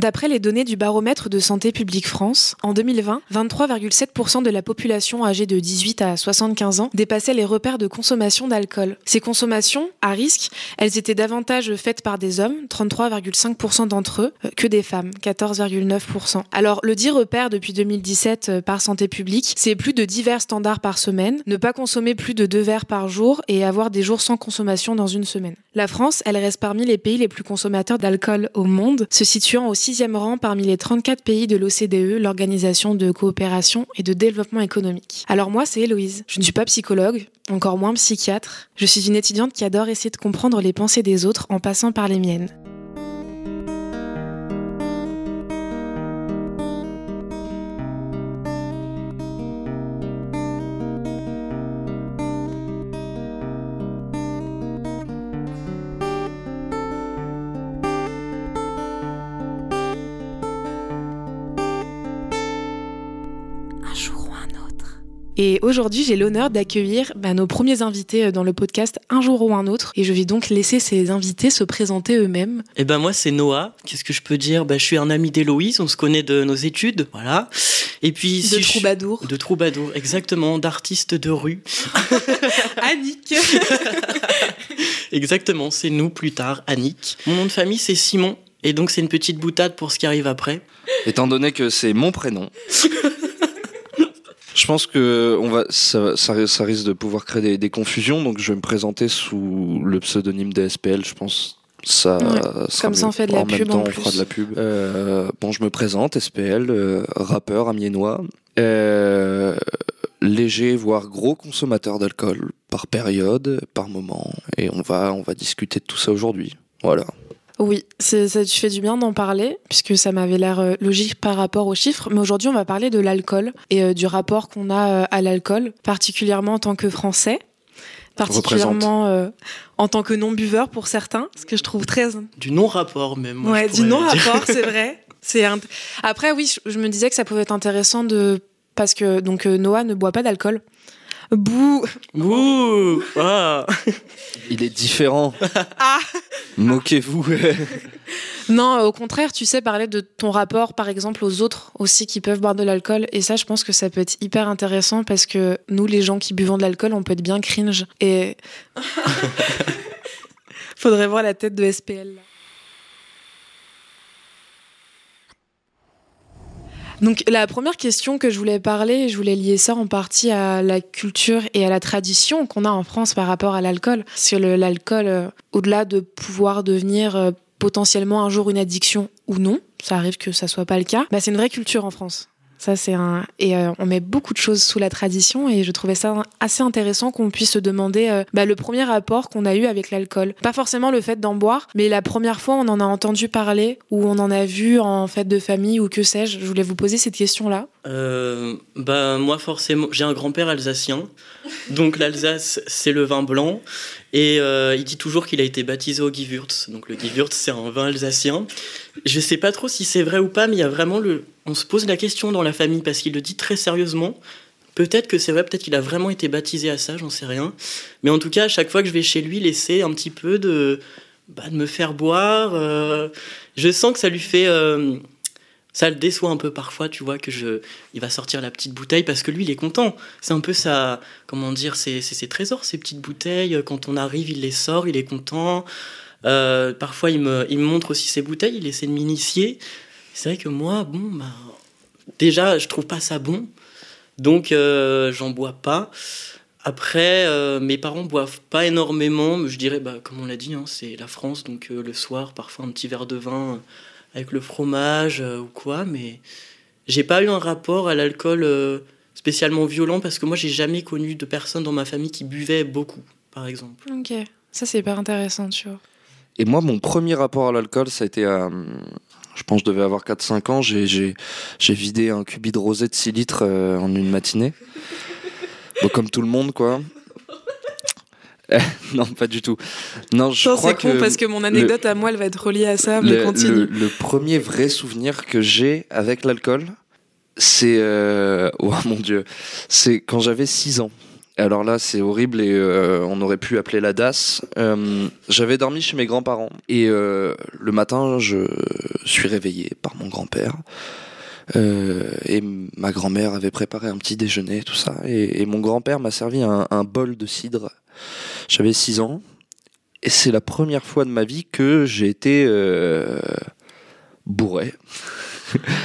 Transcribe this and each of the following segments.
D'après les données du baromètre de Santé publique France, en 2020, 23,7% de la population âgée de 18 à 75 ans dépassait les repères de consommation d'alcool. Ces consommations, à risque, elles étaient davantage faites par des hommes, 33,5% d'entre eux, euh, que des femmes, 14,9%. Alors, le dit repère depuis 2017 euh, par Santé publique, c'est plus de divers standards par semaine, ne pas consommer plus de deux verres par jour et avoir des jours sans consommation dans une semaine. La France, elle reste parmi les pays les plus consommateurs d'alcool au monde, se situant au sixième rang parmi les 34 pays de l'OCDE, l'Organisation de coopération et de développement économique. Alors moi, c'est Héloïse. Je ne suis pas psychologue, encore moins psychiatre. Je suis une étudiante qui adore essayer de comprendre les pensées des autres en passant par les miennes. Et aujourd'hui, j'ai l'honneur d'accueillir bah, nos premiers invités euh, dans le podcast Un jour ou un autre. Et je vais donc laisser ces invités se présenter eux-mêmes. Eh ben moi, c'est Noah. Qu'est-ce que je peux dire? Bah, Je suis un ami d'Héloïse, on se connaît de nos études, voilà. Et puis de troubadour. De troubadour, exactement, d'artiste de rue. Annick. exactement, c'est nous plus tard, Annick. Mon nom de famille, c'est Simon. Et donc, c'est une petite boutade pour ce qui arrive après. Étant donné que c'est mon prénom. Je pense que on va, ça, ça, risque de pouvoir créer des, confusions, donc je vais me présenter sous le pseudonyme DSPL, je pense. Ça, comme ça, on fait de la en pub. Même temps, on fera de la pub. Euh, bon, je me présente, SPL, euh, rappeur amiénois, euh, léger voire gros consommateur d'alcool par période, par moment, et on va, on va discuter de tout ça aujourd'hui. Voilà. Oui, ça tu fais du bien d'en parler, puisque ça m'avait l'air euh, logique par rapport aux chiffres. Mais aujourd'hui, on va parler de l'alcool et euh, du rapport qu'on a euh, à l'alcool, particulièrement en tant que Français, particulièrement en tant que non-buveur pour certains, ce que je trouve très... Du non-rapport même. ouais, du non-rapport, c'est vrai. C'est Après, oui, je me disais que ça pouvait être intéressant de... Parce que donc Noah ne boit pas d'alcool. Bouh Bouh ah. Il est différent. Ah Moquez-vous. non, au contraire, tu sais parler de ton rapport, par exemple, aux autres aussi qui peuvent boire de l'alcool. Et ça, je pense que ça peut être hyper intéressant parce que nous, les gens qui buvons de l'alcool, on peut être bien cringe. Et. Faudrait voir la tête de SPL. Donc la première question que je voulais parler, je voulais lier ça en partie à la culture et à la tradition qu'on a en France par rapport à l'alcool. Parce que l'alcool, euh, au-delà de pouvoir devenir euh, potentiellement un jour une addiction ou non, ça arrive que ça soit pas le cas, bah, c'est une vraie culture en France. Ça, c'est un. Et euh, on met beaucoup de choses sous la tradition et je trouvais ça assez intéressant qu'on puisse se demander euh, bah, le premier rapport qu'on a eu avec l'alcool. Pas forcément le fait d'en boire, mais la première fois on en a entendu parler ou on en a vu en fête de famille ou que sais-je. Je voulais vous poser cette question-là. Bah, moi, forcément, j'ai un grand-père alsacien. Donc l'Alsace, c'est le vin blanc. Et euh, il dit toujours qu'il a été baptisé au Gewürz. Donc le Gewürz, c'est un vin alsacien. Je sais pas trop si c'est vrai ou pas, mais il y a vraiment le. On se pose la question dans la famille parce qu'il le dit très sérieusement. Peut-être que c'est vrai, peut-être qu'il a vraiment été baptisé à ça, j'en sais rien. Mais en tout cas, à chaque fois que je vais chez lui, essaie un petit peu de, bah, de me faire boire. Euh, je sens que ça lui fait. Ça le déçoit un peu parfois, tu vois, que je, il va sortir la petite bouteille parce que lui, il est content. C'est un peu ça, comment dire, c'est ses trésors, ces petites bouteilles. Quand on arrive, il les sort, il est content. Euh, parfois, il me, il me montre aussi ses bouteilles, il essaie de m'initier. C'est vrai que moi, bon, bah, déjà, je trouve pas ça bon, donc euh, j'en bois pas. Après, euh, mes parents boivent pas énormément, je dirais, bah, comme on l'a dit, hein, c'est la France, donc le soir, parfois un petit verre de vin avec le fromage euh, ou quoi, mais j'ai pas eu un rapport à l'alcool euh, spécialement violent parce que moi j'ai jamais connu de personnes dans ma famille qui buvaient beaucoup, par exemple. Ok, ça c'est hyper intéressant, tu vois. Et moi, mon premier rapport à l'alcool, ça a été à. Je pense que je devais avoir 4-5 ans. J'ai vidé un cubi de rosé de 6 litres euh, en une matinée. comme tout le monde, quoi. non, pas du tout. Non, je crois c'est con parce que mon anecdote à moi, elle va être reliée à ça, mais continue. Le, premier vrai souvenir que j'ai avec l'alcool, c'est. Euh, oh mon dieu. C'est quand j'avais 6 ans. Alors là, c'est horrible et euh, on aurait pu appeler la DAS. Euh, J'avais dormi chez mes grands-parents et le matin, je suis réveillé par mon grand-père. Euh, et ma grand-mère avait préparé un petit déjeuner, tout ça. Et, et mon grand-père m'a servi un, un bol de cidre. J'avais 6 ans. Et c'est la première fois de ma vie que j'ai été euh, bourré.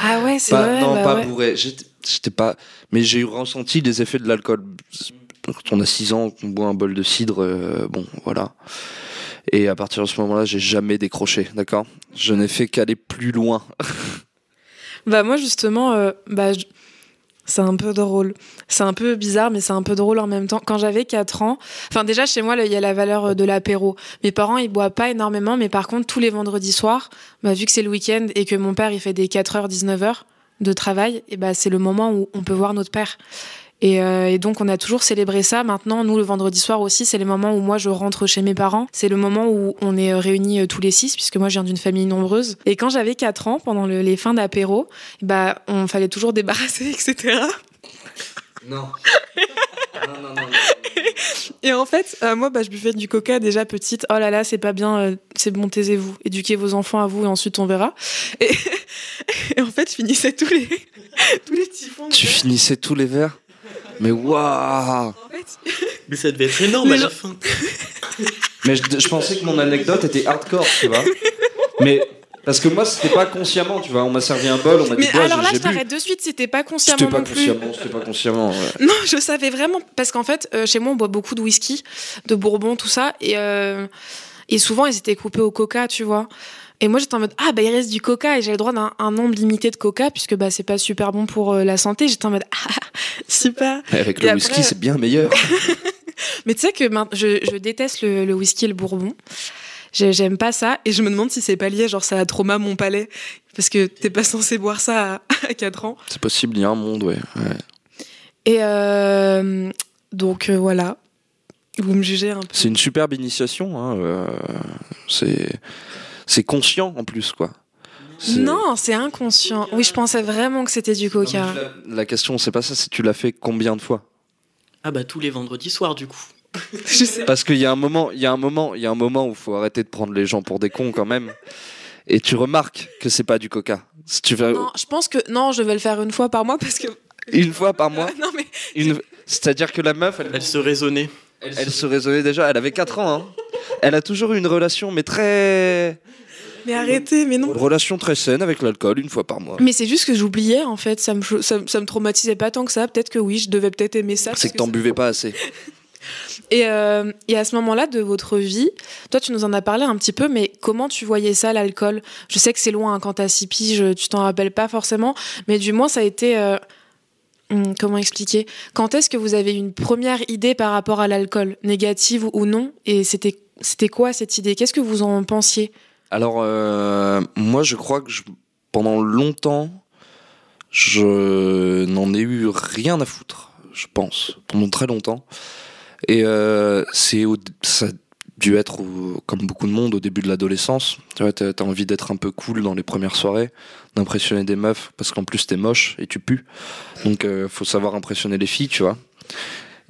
Ah ouais, c'est vrai. non, bah pas ouais. bourré. J'étais pas. Mais j'ai ressenti les effets de l'alcool. Quand on a 6 ans, qu'on boit un bol de cidre, euh, bon, voilà. Et à partir de ce moment-là, j'ai jamais décroché, d'accord? Je n'ai fait qu'aller plus loin. Bah moi justement, euh, bah, c'est un peu drôle. C'est un peu bizarre, mais c'est un peu drôle en même temps. Quand j'avais 4 ans, enfin déjà chez moi, il y a la valeur euh, de l'apéro. Mes parents, ils boivent pas énormément, mais par contre, tous les vendredis soirs, bah, vu que c'est le week-end et que mon père, il fait des 4h, 19h de travail, et bah, c'est le moment où on peut voir notre père. Et, euh, et donc on a toujours célébré ça. Maintenant, nous le vendredi soir aussi, c'est les moments où moi je rentre chez mes parents. C'est le moment où on est euh, réunis euh, tous les six, puisque moi je viens d'une famille nombreuse. Et quand j'avais 4 ans, pendant le- les fins d'apéro, bah on fallait toujours débarrasser, etc. Non. non, non, non. Et en fait, euh, moi, bah, je buvais du coca déjà petite. Oh là là, c'est pas bien, euh, c'est bon, taisez-vous. Éduquez vos enfants à vous et ensuite on verra. Et, et en fait, je finissais tous les, tous les typhons. Tu finissais tous les verres? Mais waouh Mais ça devait être énorme Mais à la fin. Mais je, je pensais que mon anecdote était hardcore, tu vois. Mais parce que moi, c'était pas consciemment, tu vois. On m'a servi un bol, on m'a dit mais alors là, je t'arrête de suite, c'était pas consciemment C'était pas non plus. consciemment, c'était pas consciemment. ouais. Non, je savais vraiment parce qu'en fait, euh, chez moi, on boit beaucoup de whisky, de bourbon, tout ça, et euh, et souvent ils étaient coupés au coca, tu vois. Et moi, j'étais en mode ah bah il reste du coca et j'ai le droit d'un un nombre limité de coca puisque bah c'est pas super bon pour euh, la santé. J'étais en mode ah super. Et Avec Et le après- whisky, c'est bien meilleur. Mais tu sais que je, je déteste le, le whisky et le bourbon. J'ai- J'aime pas ça et je me demande si c'est pas lié genre ça a trauma mon palais parce que t'es pas censé boire ça à, à 4 ans. C'est possible, il y a un monde, ouais. ouais. Et euh, donc euh, voilà. Vous me jugez un peu. C'est une superbe initiation. Hein, euh, c'est c'est conscient en plus, quoi. Non, c'est inconscient. Oui, je pensais vraiment que c'était du coca. La question, c'est pas ça, c'est tu l'as fait combien de fois? Ah bah tous les vendredis soirs du coup. Je sais. Parce qu'il y a un moment, il y a un moment, il y a un moment où faut arrêter de prendre les gens pour des cons quand même. Et tu remarques que c'est pas du coca. Si tu fais Non, je pense que non, je vais le faire une fois par mois parce que une fois par mois, non mais une... c'est-à-dire que la meuf, elle, Elle se raisonnait. Elle se raisonnait déjà. Elle avait 4 ans. Hein. Elle a toujours eu une relation, mais très mais arrêtez, mais non. une relation très saine avec l'alcool, une fois par mois. Mais c'est juste que j'oubliais en fait, ça me ça, me- ça me traumatisait pas tant que ça. Peut-être que oui, je devais peut-être aimer ça. C'est parce que t'en ça- buvais pas assez. Et, euh, et à ce moment-là de votre vie, toi tu nous en as parlé un petit peu, mais comment tu voyais ça l'alcool? Je sais que c'est loin hein, quand t'as six piges, tu t'en rappelles pas forcément, mais du moins ça a été. euh, comment expliquer? Quand est-ce que vous avez une première idée par rapport à l'alcool, négative ou non? Et c'était quoi cette idée? Qu'est-ce que vous en pensiez? Alors, euh, moi, je crois que je- pendant longtemps, je n'en ai eu rien à foutre, je pense, pendant très longtemps. Et euh, c'est dû être, au- comme beaucoup de monde, au début de l'adolescence. Tu vois, t'as envie d'être un peu cool dans les premières soirées, d'impressionner des meufs, parce qu'en plus t'es moche et tu pues. Donc, euh, faut savoir impressionner les filles, tu vois.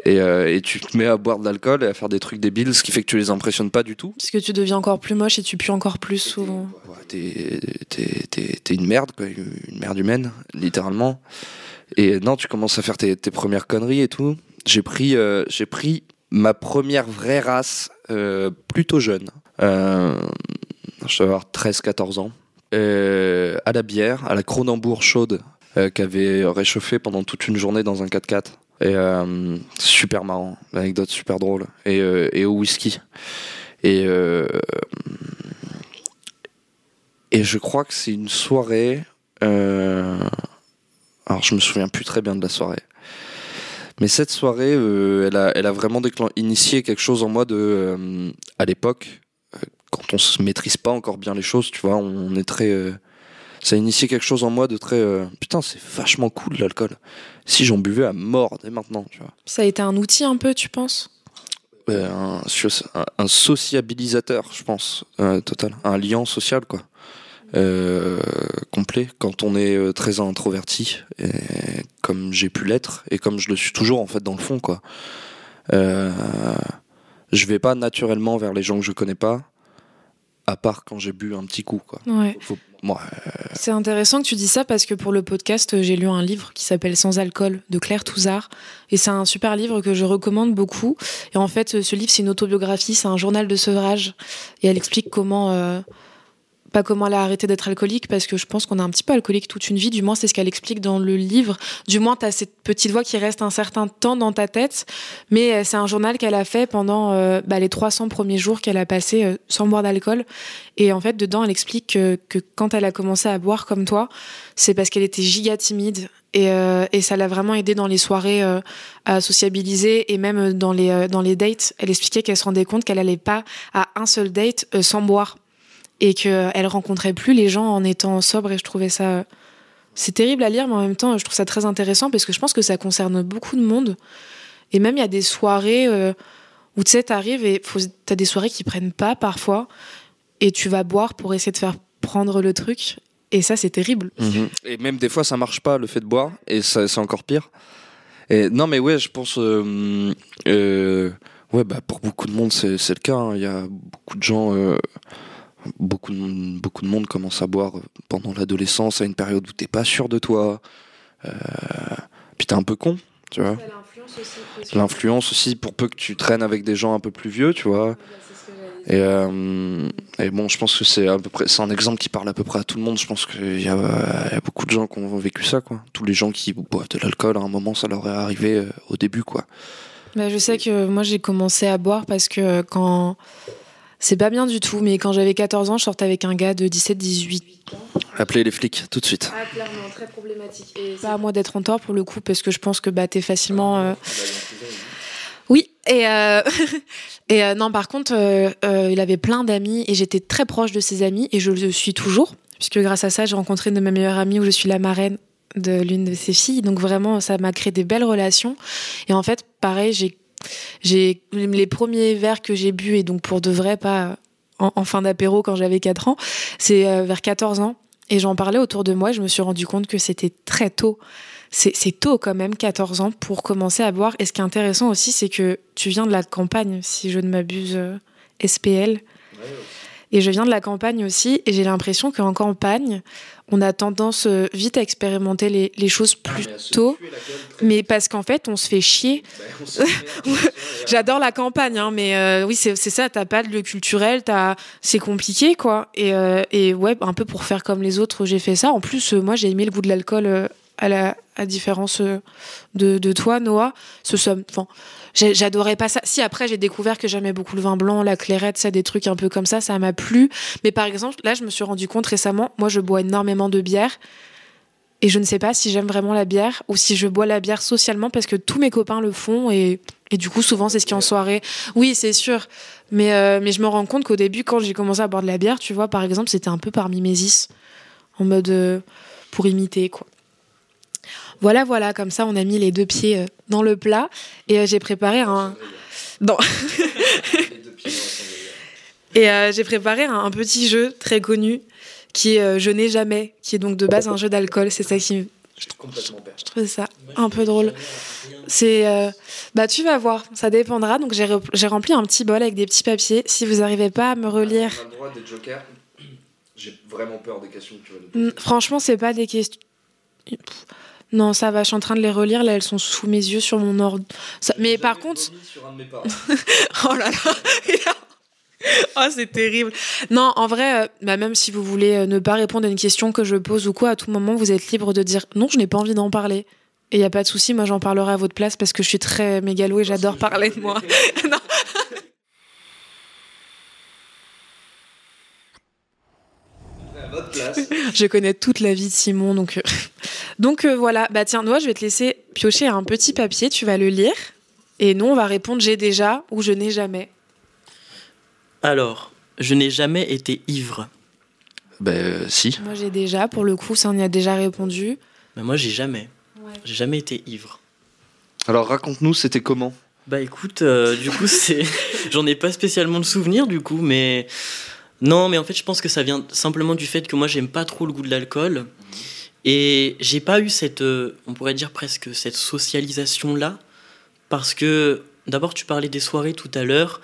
Et, euh, et tu te mets à boire de l'alcool et à faire des trucs débiles, ce qui fait que tu les impressionnes pas du tout. Parce que tu deviens encore plus moche et tu pues encore plus souvent. Ouais, t'es, t'es- t'es- t'es une merde, quoi, une merde humaine, littéralement. Et non, tu commences à faire tes, tes premières conneries et tout. J'ai pris, euh, j'ai pris ma première vraie race euh, plutôt jeune. Euh, je devais avoir 13-14 ans. Euh, à la bière, à la Cronenbourg chaude, euh, qui avait réchauffé pendant toute une journée dans un 4x4. Et super marrant, l'anecdote super drôle. Et, et au whisky. Et, et je crois que c'est une soirée. Alors, je me souviens plus très bien de la soirée. Mais cette soirée, euh, elle, a, elle a vraiment initié quelque chose en moi de. euh, à l'époque, euh, quand on se maîtrise pas encore bien les choses, tu vois, on est très. euh, ça a initié quelque chose en moi de très. putain, c'est vachement cool l'alcool. Si j'en buvais à mort dès maintenant, tu vois. Ça a été un outil un peu, tu penses? Un, soci- un- un sociabilisateur, je pense, total. Un lien social, quoi. Euh, complet quand on est euh, très introverti, et comme j'ai pu l'être, et comme je le suis toujours, en fait, dans le fond, quoi. euh, je vais pas naturellement vers les gens que je connais pas, à part quand j'ai bu un petit coup. Quoi. Ouais. Faut- moi, C'est intéressant que tu dis ça parce que pour le podcast, euh, j'ai lu un livre qui s'appelle Sans alcool de Claire Touzard. Et c'est un super livre que je recommande beaucoup. Et en fait, ce livre, c'est une autobiographie, c'est un journal de sevrage. Et elle explique comment. euh, pas comment elle a arrêté d'être alcoolique, parce que je pense qu'on est un petit peu alcoolique toute une vie, du moins c'est ce qu'elle explique dans le livre. Du moins, tu as cette petite voix qui reste un certain temps dans ta tête, mais euh, c'est un journal qu'elle a fait pendant euh, bah, les 300 premiers jours qu'elle a passé euh, sans boire d'alcool. Et en fait, dedans, elle explique que, quand elle a commencé à boire comme toi, c'est parce qu'elle était giga timide. Et, euh, ça l'a vraiment aidé dans les soirées à sociabiliser et même dans les, dans les dates. Elle expliquait qu'elle se rendait compte qu'elle allait pas à un seul date sans boire et qu'elle rencontrait plus les gens en étant sobre. Et je trouvais ça. euh, c'est terrible à lire, mais en même temps, je trouve ça très intéressant parce que je pense que ça concerne beaucoup de monde. Et même, il y a des soirées euh, où tu sais, t'arrives et t'as des soirées qui prennent pas parfois et tu vas boire pour essayer de faire prendre le truc. Et ça, c'est terrible. Et même des fois, ça marche pas le fait de boire, et c'est encore pire. Et non, mais ouais, je pense. euh, euh, ouais, bah pour beaucoup de monde, c'est le cas. hein. Il y a beaucoup de gens. Beaucoup, de, beaucoup de monde commence à boire pendant l'adolescence, à une période où t'es pas sûr de toi. Euh, puis t'es un peu con, tu vois. L'influence aussi, pour peu que tu traînes avec des gens un peu plus vieux, tu vois. Et, euh, et bon, je pense que c'est à peu près, c'est un exemple qui parle à peu près à tout le monde. Je pense qu'il y, y a beaucoup de gens qui ont vécu ça, quoi. Tous les gens qui boivent de l'alcool, à un moment, ça leur est arrivé euh, au début, quoi. Bah, je sais que moi j'ai commencé à boire parce que quand. C'est pas bien du tout, mais quand j'avais 14 ans, je sortais avec un gars de 17-18 Appelez les flics tout de suite. Ah, clairement, très problématique. Et pas à moi d'être en tort pour le coup, parce que je pense que bah, t'es facilement. euh, Oui, et, euh, et euh, non, par contre, euh, euh, il avait plein d'amis et j'étais très proche de ses amis et je le suis toujours, puisque grâce à ça, j'ai rencontré une de mes meilleures amies où je suis la marraine de l'une de ses filles. Donc vraiment, ça m'a créé des belles relations. Et en fait, pareil, j'ai j'ai les premiers verres que j'ai bu et donc pour de vrai pas en, fin d'apéro quand j'avais 4 ans, c'est euh, vers 14 ans et j'en parlais autour de moi, je me suis rendu compte que c'était très tôt. C'est c'est tôt quand même, 14 ans, pour commencer à boire. Et ce qui est intéressant aussi, c'est que tu viens de la campagne, si je ne m'abuse, euh, SPL. Et je viens de la campagne aussi, et j'ai l'impression qu'en campagne, on a tendance euh, vite à expérimenter les, les choses plus tôt. Mais parce qu'en fait, on se fait chier. J'adore la campagne, hein, mais euh, oui, c'est ça, t'as pas de lieu culturel, c'est compliqué, quoi. Et, euh, et ouais, un peu pour faire comme les autres, j'ai fait ça. En plus, euh, moi, j'ai aimé le goût de l'alcool à la à différence euh, de, de toi, Noah. Ce somme, enfin, j'adorais pas ça. Si après, j'ai découvert que j'aimais beaucoup le vin blanc, la clairette, ça, des trucs un peu comme ça, ça m'a plu. Mais par exemple, là, je me suis rendu compte récemment, moi, je bois énormément de bière. Et je ne sais pas si j'aime vraiment la bière ou si je bois la bière socialement parce que tous mes copains le font et, et du coup souvent c'est ce qui est en soirée. Oui c'est sûr, mais, euh, mais je me rends compte qu'au début quand j'ai commencé à boire de la bière, tu vois par exemple c'était un peu par mimésis, en mode euh, pour imiter quoi. Voilà voilà comme ça on a mis les deux pieds euh, dans le plat et euh, j'ai préparé un... Non. Et euh, j'ai préparé un, un petit jeu très connu qui est euh, Je n'ai jamais, qui est donc de base un jeu d'alcool. C'est ça qui me. Je trouvais ça un peu drôle. C'est. euh, bah, tu vas voir, ça dépendra. Donc, j'ai re- j'ai rempli un petit bol avec des petits papiers. Si vous n'arrivez pas à me relire. le droit des jokers. J'ai vraiment peur des questions que tu vas Hmm, Franchement, c'est pas des questions. Pff, Non, ça va, je suis en train de les relire. Là, elles sont sous mes yeux sur mon ordre. Ça- Mais par contre. Oh là là Oh, c'est terrible. Non, en vrai, euh, bah, même si vous voulez euh, ne pas répondre à une question que je pose ou quoi, à tout moment, vous êtes libre de dire non, je n'ai pas envie d'en parler. Et il n'y a pas de souci, moi j'en parlerai à votre place parce que je suis très mégalo et j'adore parler de moi. Non. Je connais toute la vie de Simon, donc, euh, donc euh, voilà. Bah tiens, Noah, je vais te laisser piocher un petit papier, tu vas le lire. Et nous, on va répondre j'ai déjà ou je n'ai jamais. Alors, je n'ai jamais été ivre. Ben euh, si. Moi, j'ai déjà, pour le coup, ça on y a déjà répondu. Mais moi, j'ai jamais. J'ai jamais été ivre. Alors raconte-nous, c'était comment? Bah écoute, euh, du coup, c'est. J'en ai pas spécialement de souvenir, du coup, mais. Non, mais en fait, je pense que ça vient simplement du fait que moi, j'aime pas trop le goût de l'alcool. Et j'ai pas eu cette. euh, on pourrait dire presque cette socialisation-là. Parce que d'abord, tu parlais des soirées tout à l'heure.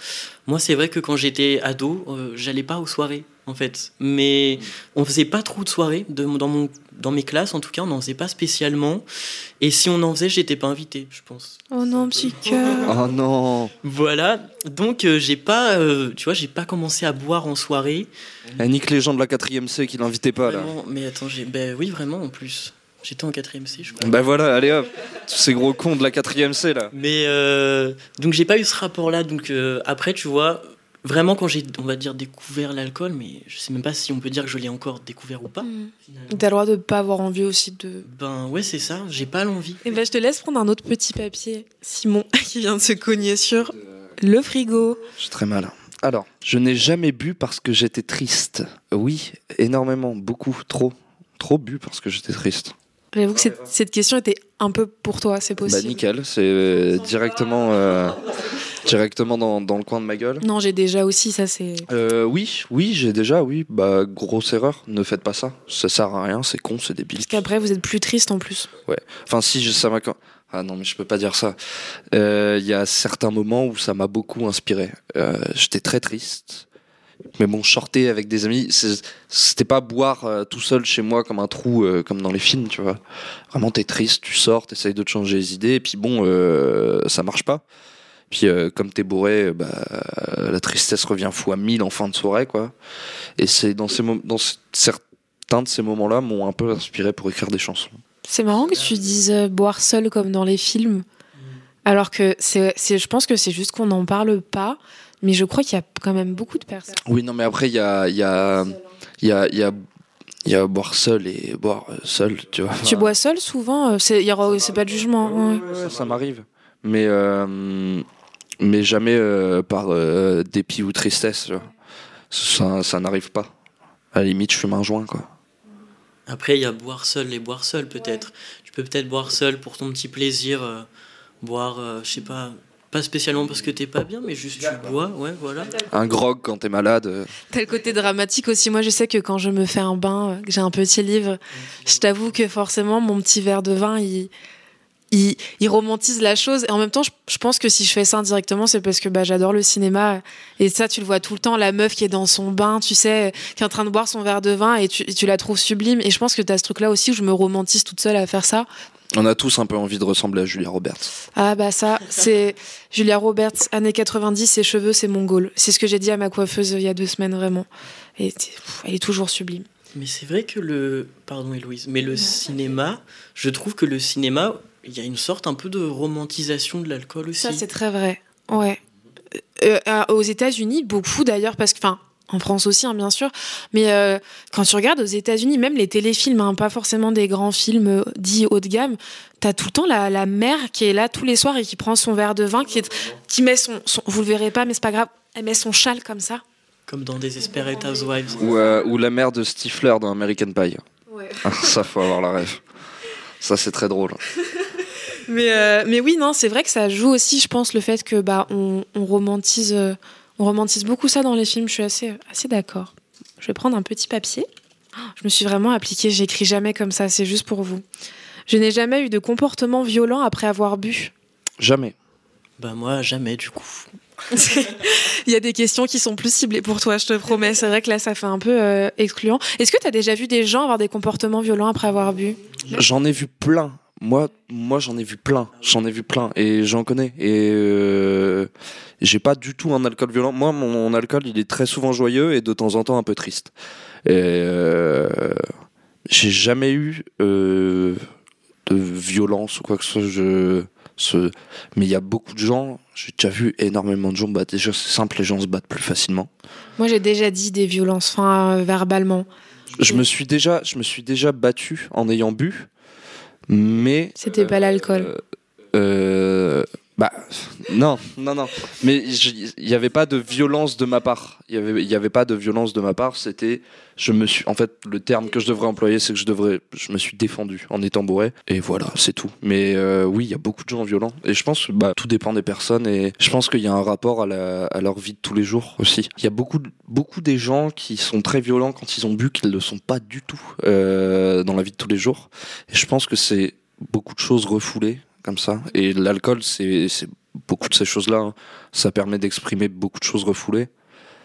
Moi, c'est vrai que quand j'étais ado, euh, j'allais pas aux soirées, en fait. Mais on faisait pas trop de soirées. De, dans, mon, dans mes classes, en tout cas, on n'en faisait pas spécialement. Et si on en faisait, j'étais pas invité, je pense. Oh non, petit cœur. Oh non Voilà. Donc, euh, j'ai pas, euh, tu vois, j'ai pas commencé à boire en soirée. Elle nique les gens de la 4ème C qui l'invitaient pas là. Vraiment. Mais attends, j'ai, ben oui, vraiment, en plus. J'étais en 4ème C, je crois. Bah voilà, allez hop, tous ces gros cons de la 4ème C là. Mais euh, donc j'ai pas eu ce rapport-là. Donc euh, après, tu vois, vraiment quand j'ai, on va dire, découvert l'alcool, mais je sais même pas si on peut dire que je l'ai encore découvert ou pas. Mm. finalement. T'as le droit de pas avoir envie aussi de. Ben ouais, c'est ça. J'ai pas l'envie. Et ben je te laisse prendre un autre petit papier, Simon, qui vient de se cogner sur le frigo. J'ai très mal. Alors, je n'ai jamais bu parce que j'étais triste. Oui, énormément, beaucoup, trop. Trop bu parce que j'étais triste. J'avoue que cette, cette question était un peu pour toi, c'est Bah possible. nickel, c'est euh, directement, euh, directement dans, dans le coin de ma gueule. non, j'ai déjà aussi, ça c'est. Euh, oui, oui, j'ai déjà, oui. Bah, grosse erreur, ne faites pas ça. Ça sert à rien, c'est con, c'est débile. Parce qu'après, vous êtes plus triste en plus. Enfin, si, je- ça m'a. Ah non, mais je peux pas dire ça. Euh, Il y a certains moments où ça m'a beaucoup inspiré. Euh, J'étais très triste. Mais bon, shorter avec des amis, c'était pas boire euh, tout seul chez moi comme un trou, euh, comme dans les films, tu vois. Vraiment, t'es triste, tu sors, t'essayes de te changer les idées, et puis bon, euh, ça marche pas. Puis euh, comme t'es bourré, bah, la tristesse revient fois mille en fin de soirée, quoi. Et c'est dans ces moments, dans ce- certains de ces moments-là m'ont un peu inspiré pour écrire des chansons. C'est marrant que tu dises euh, boire seul comme dans les films. Alors que c'est, je pense que c'est juste qu'on n'en parle pas. Mais je crois qu'il y a quand même beaucoup de personnes. Oui, non, mais après, il y a, il y, a, il y, a, il y, a, il y a boire seul et boire euh, seul, tu vois. Tu bois seul souvent euh, c'est, il y aura- c'est pas de jugement. ouais. Ouais, ça m'arrive. Mais, euh, mais jamais euh, par euh, dépit ou tristesse. Ça, ça n'arrive pas. À la limite, je fume un joint, quoi. Après, il y a boire seul et boire seul peut-être. Tu peux peut-être boire seul pour ton petit plaisir, euh, boire, euh, je sais pas, pas spécialement parce que t'es pas bien, mais juste tu bois, ouais, voilà. Un grog quand t'es malade. T'as le côté dramatique aussi. Moi, je sais que quand je me fais un bain, que j'ai un petit livre, je t'avoue que forcément, mon petit verre de vin, il, il, il romantise la chose. Et en même temps, je, je pense que si je fais ça indirectement, c'est parce que bah, j'adore le cinéma. Et ça, tu le vois tout le temps, la meuf qui est dans son bain, tu sais, qui est en train de boire son verre de vin et tu, et tu la trouves sublime. Et je pense que t'as ce truc-là aussi où je me romantise toute seule à faire ça. On a tous un peu envie de ressembler à Julia Roberts. Ah bah ça, c'est Julia Roberts, années 90, ses cheveux, c'est mon goal. C'est ce que j'ai dit à ma coiffeuse il y a deux semaines, vraiment. Et pff, elle est toujours sublime. Mais c'est vrai que le. Pardon, Héloïse, mais le cinéma, je trouve que le cinéma, il y a une sorte un peu de romantisation de l'alcool aussi. Ça, c'est très vrai. Ouais. Euh, euh, aux États-Unis, beaucoup d'ailleurs, parce que, enfin, en France aussi, hein, bien sûr. Mais euh, quand tu regardes aux États-Unis, même les téléfilms, hein, pas forcément des grands films dits haut de gamme, t'as tout le temps la, la mère qui est là tous les soirs et qui prend son verre de vin, qui, est, qui met son, son- Vous le verrez pas, mais c'est pas grave. Elle met son châle comme ça. Comme dans Desperate Housewives. Ou, euh, ou la mère de Stifler dans American Pie. ça, faut avoir la rêve. Ça, c'est très drôle. Mais, euh, mais oui, non, c'est vrai que ça joue aussi, je pense, le fait que bah on, on romantise, euh, on romantise beaucoup ça dans les films. Je suis assez, assez d'accord. Je vais prendre un petit papier. Je me suis vraiment appliquée. J'écris jamais comme ça. C'est juste pour vous. Je n'ai jamais eu de comportement violent après avoir bu. Jamais. Bah, moi, jamais du coup. Il y a des questions qui sont plus ciblées pour toi, je te promets. C'est vrai que là, ça fait un peu euh, excluant. Est-ce que tu as déjà vu des gens avoir des comportements violents après avoir bu? J'en ai vu plein. Moi, moi j'en ai vu plein. J'en ai vu plein. Et j'en connais. Et euh, j'ai pas du tout un alcool violent. Moi, mon, mon alcool, il est très souvent joyeux et de temps en temps un peu triste. Et euh, j'ai jamais eu euh, de violence ou quoi que ce soit. Je, ce... Mais il y a beaucoup de gens, j'ai déjà vu énormément de gens. Bah, déjà, c'est simple, les gens se battent plus facilement. Moi, j'ai déjà dit des violences, enfin, verbalement. Je me suis déjà, je me suis déjà battu en ayant bu, mais C'était pas l'alcool. Euh, euh, bah non, non, non. Mais il n'y avait pas de violence de ma part. Il y avait, y avait pas de violence de ma part. C'était, je me suis, en fait, le terme que je devrais employer, c'est que je devrais, je me suis défendu en étant bourré. Et voilà, c'est tout. Mais euh, oui, il y a beaucoup de gens violents. Et je pense, bah, tout dépend des personnes. Et je pense qu'il y a un rapport à, leur vie de tous les jours aussi. Il y a beaucoup, beaucoup des gens qui sont très violents quand ils ont bu, qu'ils ne le sont pas du tout euh, dans la vie de tous les jours. Et je pense que c'est beaucoup de choses refoulées comme ça. Et l'alcool, c'est beaucoup de ces choses-là. hein. Ça permet d'exprimer beaucoup de choses refoulées.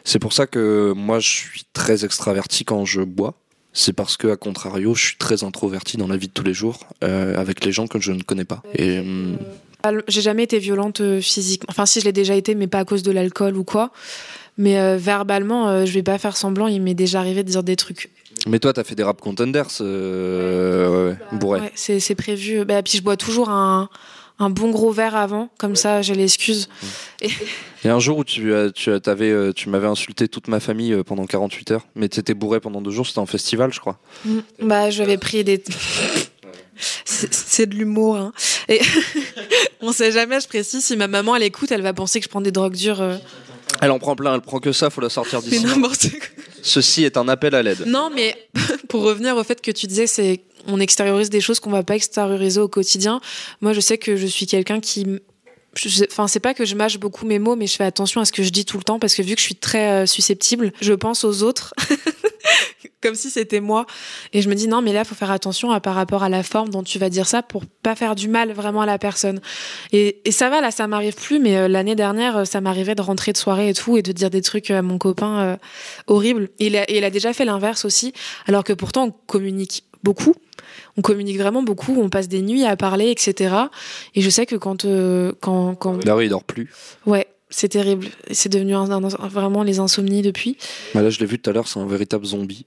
C'est pour ça que moi, je suis très extraverti quand je bois. C'est parce que, à contrario, je suis très introverti dans la vie de tous les jours euh, avec les gens que je ne connais pas. Et hum, Al- J'ai jamais été violente euh, physiquement. Enfin, si je l'ai déjà été, mais pas à cause de l'alcool ou quoi. Mais euh, verbalement, euh, je vais pas faire semblant. Il m'est déjà arrivé de dire des trucs. Mais toi, t'as fait des rap contenders, euh, ouais, bourré. Ouais, c'est prévu. Bah, puis je bois toujours un, un bon gros verre avant, comme ça j'ai l'excuse. Il y a un jour où tu, tu, euh, tu m'avais insulté toute ma famille euh, pendant 48 heures, mais t'étais bourré pendant deux jours, c'était en festival, je crois. Mm. Bah, j'avais pris des. C'est de l'humour. Hein. Et on sait jamais, je précise, si ma maman elle écoute, elle va penser que je prends des drogues dures. euh, Elle en prend plein, elle prend que ça, faut la sortir d'ici. n'importe quoi. Ceci est un appel à l'aide. Non, mais pour revenir au fait que tu disais, c'est on extériorise des choses qu'on va pas extérioriser au quotidien. Moi, je sais que je suis quelqu'un qui Enfin, c'est pas que je mâche beaucoup mes mots, mais je fais attention à ce que je dis tout le temps parce que vu que je suis très euh, susceptible, je pense aux autres comme si c'était moi. Et je me dis non, mais là, faut faire attention à, par rapport à la forme dont tu vas dire ça pour pas faire du mal vraiment à la personne. Et, et ça va, là, ça m'arrive plus, mais euh, l'année dernière, euh, ça m'arrivait de rentrer de soirée et tout et de dire des trucs à mon copain euh, horribles. Et il, a, il a déjà fait l'inverse aussi, alors que pourtant, on communique beaucoup. On communique vraiment beaucoup, on passe des nuits à parler, etc. Et je sais que quand, euh, quand, quand Là, oui, il dort plus. Ouais, c'est terrible. C'est devenu un- un- vraiment les insomnies depuis. Bah là, je l'ai vu tout à l'heure, c'est un véritable zombie.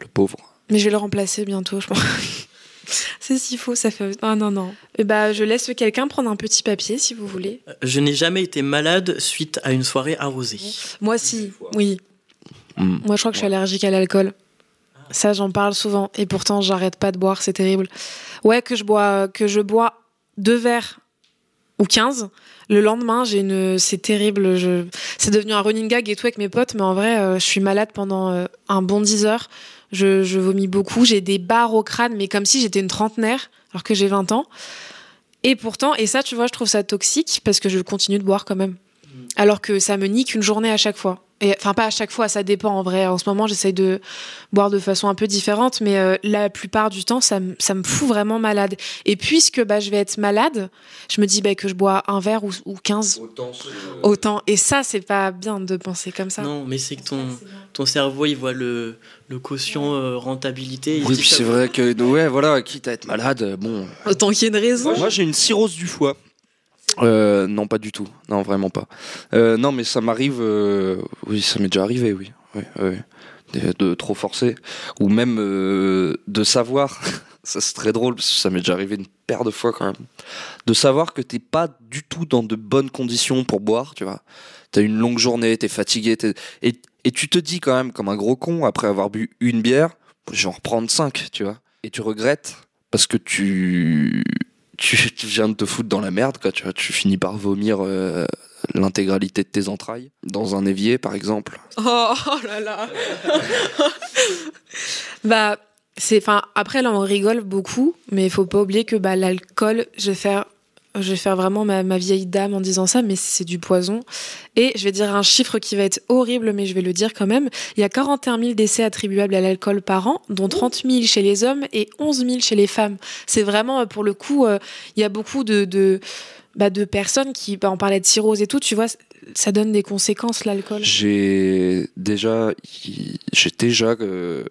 Le pauvre. Mais je vais le remplacer bientôt, je pense. c'est si faux, ça fait. Ah non, non. Et bah, je laisse quelqu'un prendre un petit papier si vous voulez. Je n'ai jamais été malade suite à une soirée arrosée. Moi, si, oui. Hmm. Moi, je crois que je suis allergique à l'alcool. Ça, j'en parle souvent. Et pourtant, j'arrête pas de boire, c'est terrible. Ouais, que je bois, que je bois deux verres ou 15. Le lendemain, j'ai une, c'est terrible. C'est devenu un running gag et tout avec mes potes, mais en vrai, euh, je suis malade pendant euh, un bon 10 heures. Je, je vomis beaucoup. J'ai des barres au crâne, mais comme si j'étais une trentenaire, alors que j'ai 20 ans. Et pourtant, et ça, tu vois, je trouve ça toxique parce que je continue de boire quand même. Alors que ça me nique une journée à chaque fois. Et, enfin, pas à chaque fois, ça dépend en vrai. En ce moment, j'essaye de boire de façon un peu différente, mais euh, la plupart du temps, ça, me- ça me fout vraiment malade. Et puisque bah, je vais être malade, je me dis bah, que je bois un verre ou, ou 15 autant. Et ça, c'est pas bien de penser comme ça. Non, mais c'est que ton, ton cerveau, il voit le, le quotient euh, rentabilité. Oui, c'est vrai que, ouais, voilà, quitte à être malade, euh, bon. Autant qu'il y ait une raison. Moi, j'ai une cirrhose du foie. Euh, non, pas du tout. Non, vraiment pas. Euh, non, mais ça m'arrive. euh, Oui, ça m'est déjà arrivé, oui. oui, oui. De, trop forcer. Ou même euh, de savoir. ça, c'est très drôle, parce que ça m'est déjà arrivé une paire de fois quand même. De savoir que t'es pas du tout dans de bonnes conditions pour boire, tu vois. T'as une longue journée, t'es fatigué. t'es- Et, et tu te dis quand même, comme un gros con, après avoir bu une bière, je vais en reprendre cinq, tu vois. Et tu regrettes parce que tu, tu, viens de te foutre dans la merde, quoi. Tu finis par vomir euh, l'intégralité de tes entrailles dans un évier, par exemple. Oh, oh là là. bah, c'est, enfin, après là, on rigole beaucoup, mais il faut pas oublier que bah, l'alcool, je vais faire, je vais faire vraiment ma, ma vieille dame en disant ça, mais c'est du poison. Et je vais dire un chiffre qui va être horrible, mais je vais le dire quand même. Il y a 41 000 décès attribuables à l'alcool par an, dont 30 000 chez les hommes et 11 000 chez les femmes. C'est vraiment, euh, pour le coup, euh, il y a beaucoup de, de, bah, de personnes qui, bah, on parlait de cirrhose et tout, tu vois, ça donne des conséquences, l'alcool. J'ai déjà, j'ai déjà euh,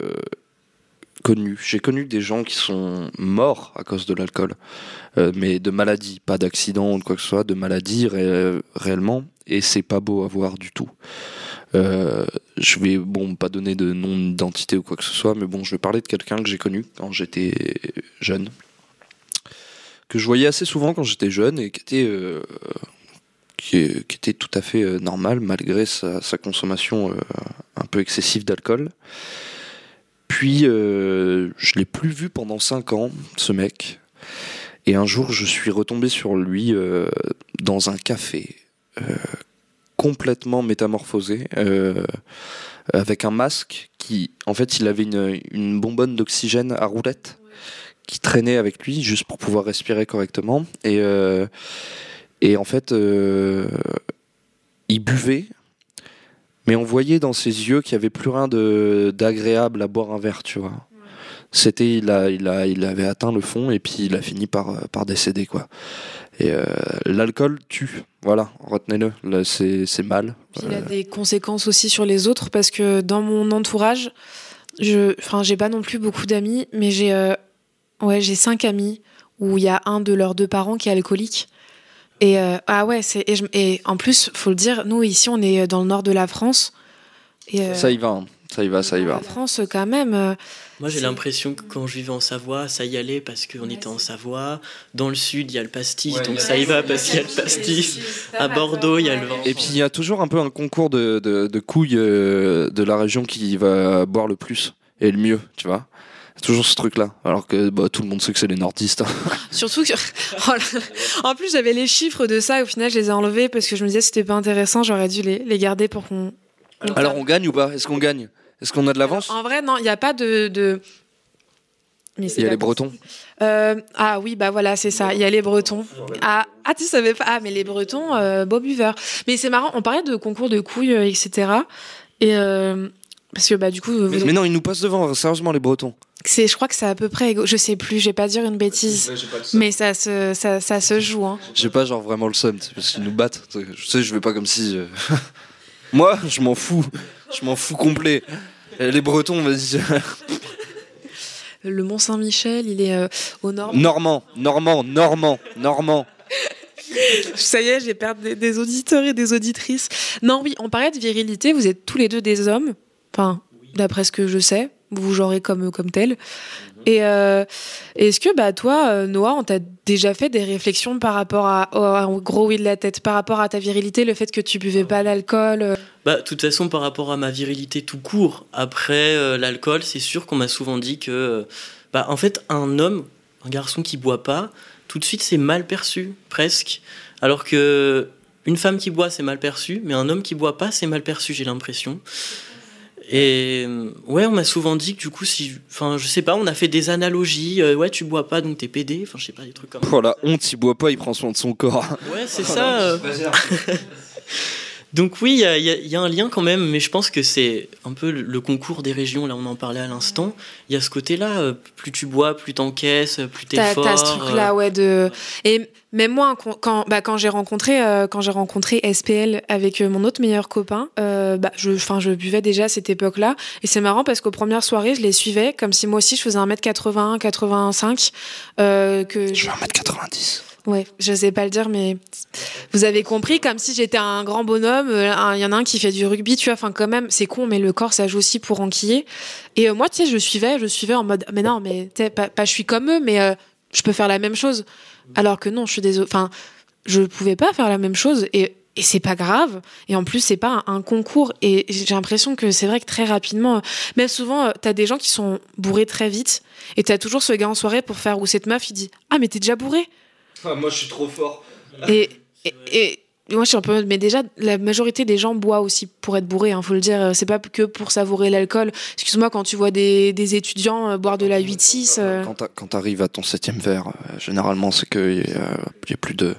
connu, j'ai connu des gens qui sont morts à cause de l'alcool, Euh, mais de maladie, pas d'accident ou de quoi que ce soit, de maladie ré- réellement, et c'est pas beau à voir du tout. Euh, je vais bon pas donner de nom d'identité ou quoi que ce soit, mais bon, je vais parler de quelqu'un que j'ai connu quand j'étais jeune, que je voyais assez souvent quand j'étais jeune et qui était euh, qui, était tout à fait euh, normal malgré sa, consommation un peu excessive d'alcool. Puis je l'ai plus vu pendant 5 ans, ce mec. Et un jour, je suis retombé sur lui euh, dans un café, euh, complètement métamorphosé, euh, avec un masque qui, en fait, il avait une, bonbonne d'oxygène à roulette qui traînait avec lui juste pour pouvoir respirer correctement. Et, et en fait, il buvait, mais on voyait dans ses yeux qu'il n'y avait plus rien d'agréable à boire un verre, tu vois. C'était il a, il a, il avait atteint le fond et puis il a fini par, euh, par décéder quoi. Et euh, l'alcool tue, voilà, retenez-le, c'est c'est mal. Puis il a Euh, des conséquences aussi sur les autres parce que dans mon entourage, je, enfin, j'ai pas non plus beaucoup d'amis, mais j'ai, euh, ouais, j'ai cinq amis où il y a un de leurs deux parents qui est alcoolique. Et euh, ah ouais, c'est et, en plus, faut le dire, nous ici, on est dans le nord de la France. Et Ça y va, hein. Ça y va, ça y va. La France, quand même. euh, Moi, j'ai l'impression que quand je vivais en Savoie, ça y allait parce qu'on Ouais, était en Savoie. Dans le sud, il y a le pastis, Ouais, donc ça y va parce qu'il y a le pastis. À Bordeaux, il y a le vin. Et puis il y a toujours un peu un concours de, de, de couilles euh, de la région qui va boire le plus et le mieux, tu vois. C'est toujours ce truc-là. Alors que bah, tout le monde sait que c'est les nordistes. Surtout que. Oh là- En plus, j'avais les chiffres de ça, et au final, je les ai enlevés parce que je me disais que c'était pas intéressant, j'aurais dû les, les garder pour qu'on. on Alors on gagne ou pas? Est-ce qu'on gagne? Est-ce qu'on a de l'avance? En vrai, non, il n'y a pas de. de... Mais Il y a les Bretons. Euh, ah oui, bah voilà, c'est ça. Il y a les Bretons. Ah, ah tu savais pas Ah, mais les Bretons, euh, beau buveur. Mais c'est marrant, on parlait de concours de couilles, euh, etc. Et. euh, parce que bah du coup, vous- Mais, non, ils nous passent devant, sérieusement, les Bretons. c'est, je crois que c'est à peu près égaux. Je sais plus, je vais pas dire une bêtise, mais ça se, ça, ça se joue. Hein. J'ai pas genre vraiment le seum, parce qu'ils nous battent. tu sais. Je sais, je vais pas comme si. euh, Moi, je m'en fous. Je m'en fous complet. Et Les Bretons, vas-y. Le Mont Saint-Michel, il est euh, au nord. Normand, Normand, Normand, Normand. Ça y est, j'ai perdu des, des auditeurs et des auditrices. Non, oui, on parlait de virilité. Vous êtes tous les deux des hommes. Enfin, d'après ce que je sais, vous genrez comme, comme tel. Et euh, est-ce que, bah, toi, euh, Noah, on t'a déjà fait des réflexions par rapport à, gros oui de la tête, par rapport à ta virilité, le fait que tu buvais pas d'alcool euh, Bah, de toute façon, par rapport à ma virilité tout court, après euh, l'alcool, c'est sûr qu'on m'a souvent dit que, euh, bah, en fait, un homme, un garçon qui boit pas, tout de suite, c'est mal perçu, presque. Alors que une femme qui boit, c'est mal perçu, mais un homme qui boit pas, c'est mal perçu, j'ai l'impression. Et euh, ouais, on m'a souvent dit que du coup, si, enfin, je sais pas, on a fait des analogies. euh, ouais, tu bois pas, donc t'es pédé. Enfin, je sais pas, des trucs comme ça. Oh la honte, il boit pas, il prend soin de son corps. Ouais, c'est ça. euh. Donc oui, il y a, y un lien quand même, mais je pense que c'est un peu le- le concours des régions, là on en parlait à l'instant. Il y a ce côté-là, euh, plus tu bois, plus t'encaisses, plus t'es T'as fort. t'as ce truc-là, ouais, de. Et même moi, quand- bah, quand j'ai rencontré, euh, quand j'ai rencontré SPL avec euh, mon autre meilleur copain, euh, bah, je, enfin, je buvais déjà à cette époque-là. Et c'est marrant parce qu'aux premières soirées, je les suivais comme si moi aussi je faisais 1m81, 85. Euh, que Je fais 1m90. Ouais, je sais pas le dire, mais vous avez compris, comme si j'étais un grand bonhomme. euh, Il y en a un qui fait du rugby, tu vois. Enfin, quand même, c'est con, mais le corps, ça joue aussi pour enquiller. Et euh, moi, tu sais, je suivais, je suivais en mode, mais non, mais pas, pas je suis comme eux, mais euh, je peux faire la même chose. Alors que non, je suis désolée. Enfin, je pouvais pas faire la même chose et. Et c'est pas grave. Et en plus, c'est pas un, concours. Et j'ai l'impression que c'est vrai que très rapidement, euh, même souvent, euh, t'as des gens qui sont bourrés très vite. Et t'as toujours ce gars en soirée pour faire ou cette meuf, il dit Ah, mais t'es déjà bourré moi, je suis trop fort. et, et, et moi, je suis un peu. Mais déjà, la majorité des gens boivent aussi pour être bourrés, hein, faut le dire. C'est pas que pour savourer l'alcool. Excuse-moi, quand tu vois des, des étudiants euh, boire de la 8-6. euh, Quand t'a- Quand t'arrives à ton septième verre, euh, généralement, c'est qu'il y, a- y a plus de.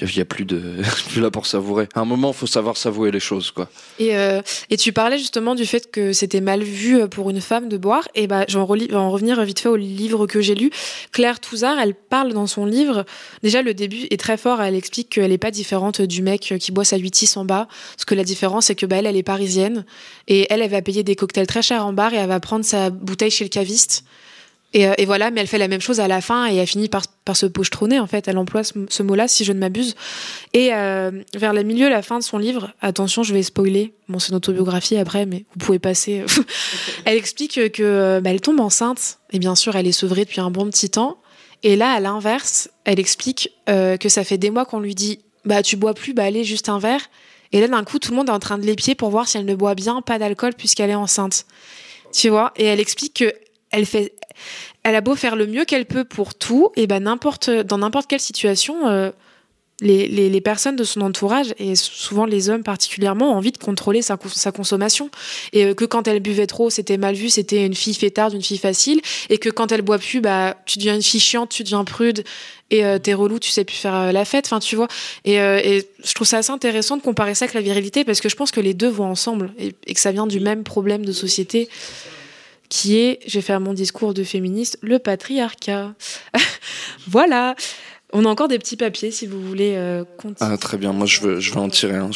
Il y a plus de. plus là pour savourer. À un moment, faut savoir savourer les choses, quoi. Et, euh, et tu parlais justement du fait que c'était mal vu euh, pour une femme de boire. Et bah, je vais en, revenir vite fait au livre que j'ai lu. Claire Touzard, elle parle dans son livre. Déjà, le début est très fort. Elle explique qu'elle n'est pas différente du mec qui boit sa 8-6 en bas. Parce que la différence, c'est que bah, elle, elle est parisienne. Et elle, elle va payer des cocktails très chers en bar et elle va prendre sa bouteille chez le caviste. Et, euh, et voilà, mais elle fait la même chose à la fin et elle finit par, se pochetronner, en fait. Elle emploie ce, mot-là, si je ne m'abuse. Et euh, vers le milieu, la fin de son livre, attention, je vais spoiler. Bon, c'est une autobiographie après, mais vous pouvez passer. elle explique que bah, elle tombe enceinte. Et bien sûr, elle est sevrée depuis un bon petit temps. Et là, à l'inverse, elle explique euh, que ça fait des mois qu'on lui dit Bah, tu bois plus, bah, allez, juste un verre. Et là, d'un coup, tout le monde est en train de l'épier pour voir si elle ne boit bien, pas d'alcool, puisqu'elle est enceinte. Tu vois? Et elle explique que elle fait. Elle a beau faire le mieux qu'elle peut pour tout, et ben n'importe dans n'importe quelle situation, euh, les, les, les, personnes de son entourage, et souvent les hommes particulièrement, ont envie de contrôler sa, sa consommation. Et euh, que quand elle buvait trop, c'était mal vu, c'était une fille fêtarde, une fille facile. Et que quand elle boit plus, bah, tu deviens une fille chiante, tu deviens prude, et euh, t'es relou, tu sais plus faire euh, la fête, enfin tu vois. Et, et, je trouve ça assez intéressant de comparer ça avec la virilité, parce que je pense que les deux vont ensemble, et, et que ça vient du même problème de société qui est, je vais faire mon discours de féministe, le patriarcat. voilà. On a encore des petits papiers si vous voulez euh, continuer. Ah, très bien. Moi, je veux, je vais en tirer un.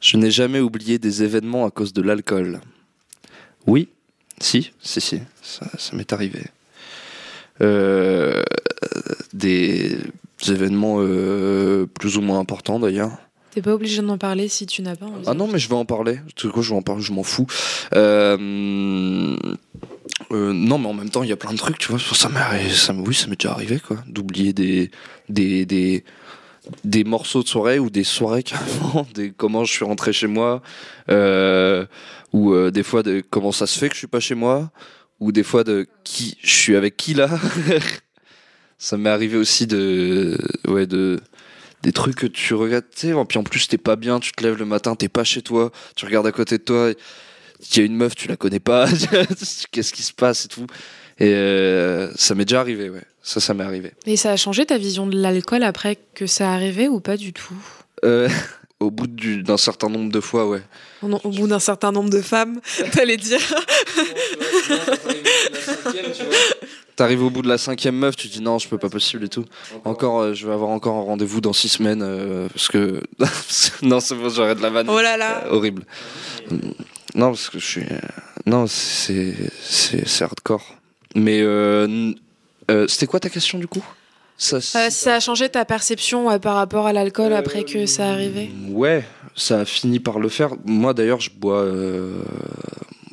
Je n'ai jamais oublié des événements à cause de l'alcool. Oui, si, si, si, ça, ça m'est arrivé. Euh, des événements euh, plus ou moins importants d'ailleurs. T'es pas obligé d'en parler si tu n'as pas envie. Ah non, mais je vais en parler. Quoi, je vais en parler, je m'en fous. Euh, euh, non, mais en même temps, il y a plein de trucs, tu vois. Ça ça, oui, ça m'est déjà arrivé, quoi. D'oublier des, des, des, des morceaux de soirée ou des soirées carrément, comment je suis rentré chez moi, euh, ou des fois de comment ça se fait que je suis pas chez moi, ou des fois de qui je suis avec qui là. ça m'est arrivé aussi de, ouais, de des trucs que tu regardes, tu sais, et puis en plus t'es pas bien, tu te lèves le matin, t'es pas chez toi, tu regardes à côté de toi, il y a une meuf, tu la connais pas, qu'est-ce qui se passe et tout. Et euh, ça m'est déjà arrivé, ouais. Ça, ça m'est arrivé. Et ça a changé ta vision de l'alcool après que ça arrivé ou pas du tout? Euh, au bout du- d'un certain nombre de fois, ouais. Au au bout d'un certain nombre de femmes, t'allais dire. T'arrives au bout de la cinquième meuf, tu te dis non, je peux pas possible et tout. Encore, euh, je vais avoir encore un rendez-vous dans six semaines euh, parce que non, c'est bon, j'arrête la vanne. Oh là là Euh, horrible. Non, parce que je suis. Non, c'est c'est hardcore. Mais euh, euh, c'était quoi ta question du coup? Ça, Euh, Ça a changé ta perception ouais, par rapport à l'alcool après que ça arrivé Ouais, ça a fini par le faire. Moi d'ailleurs, je bois euh,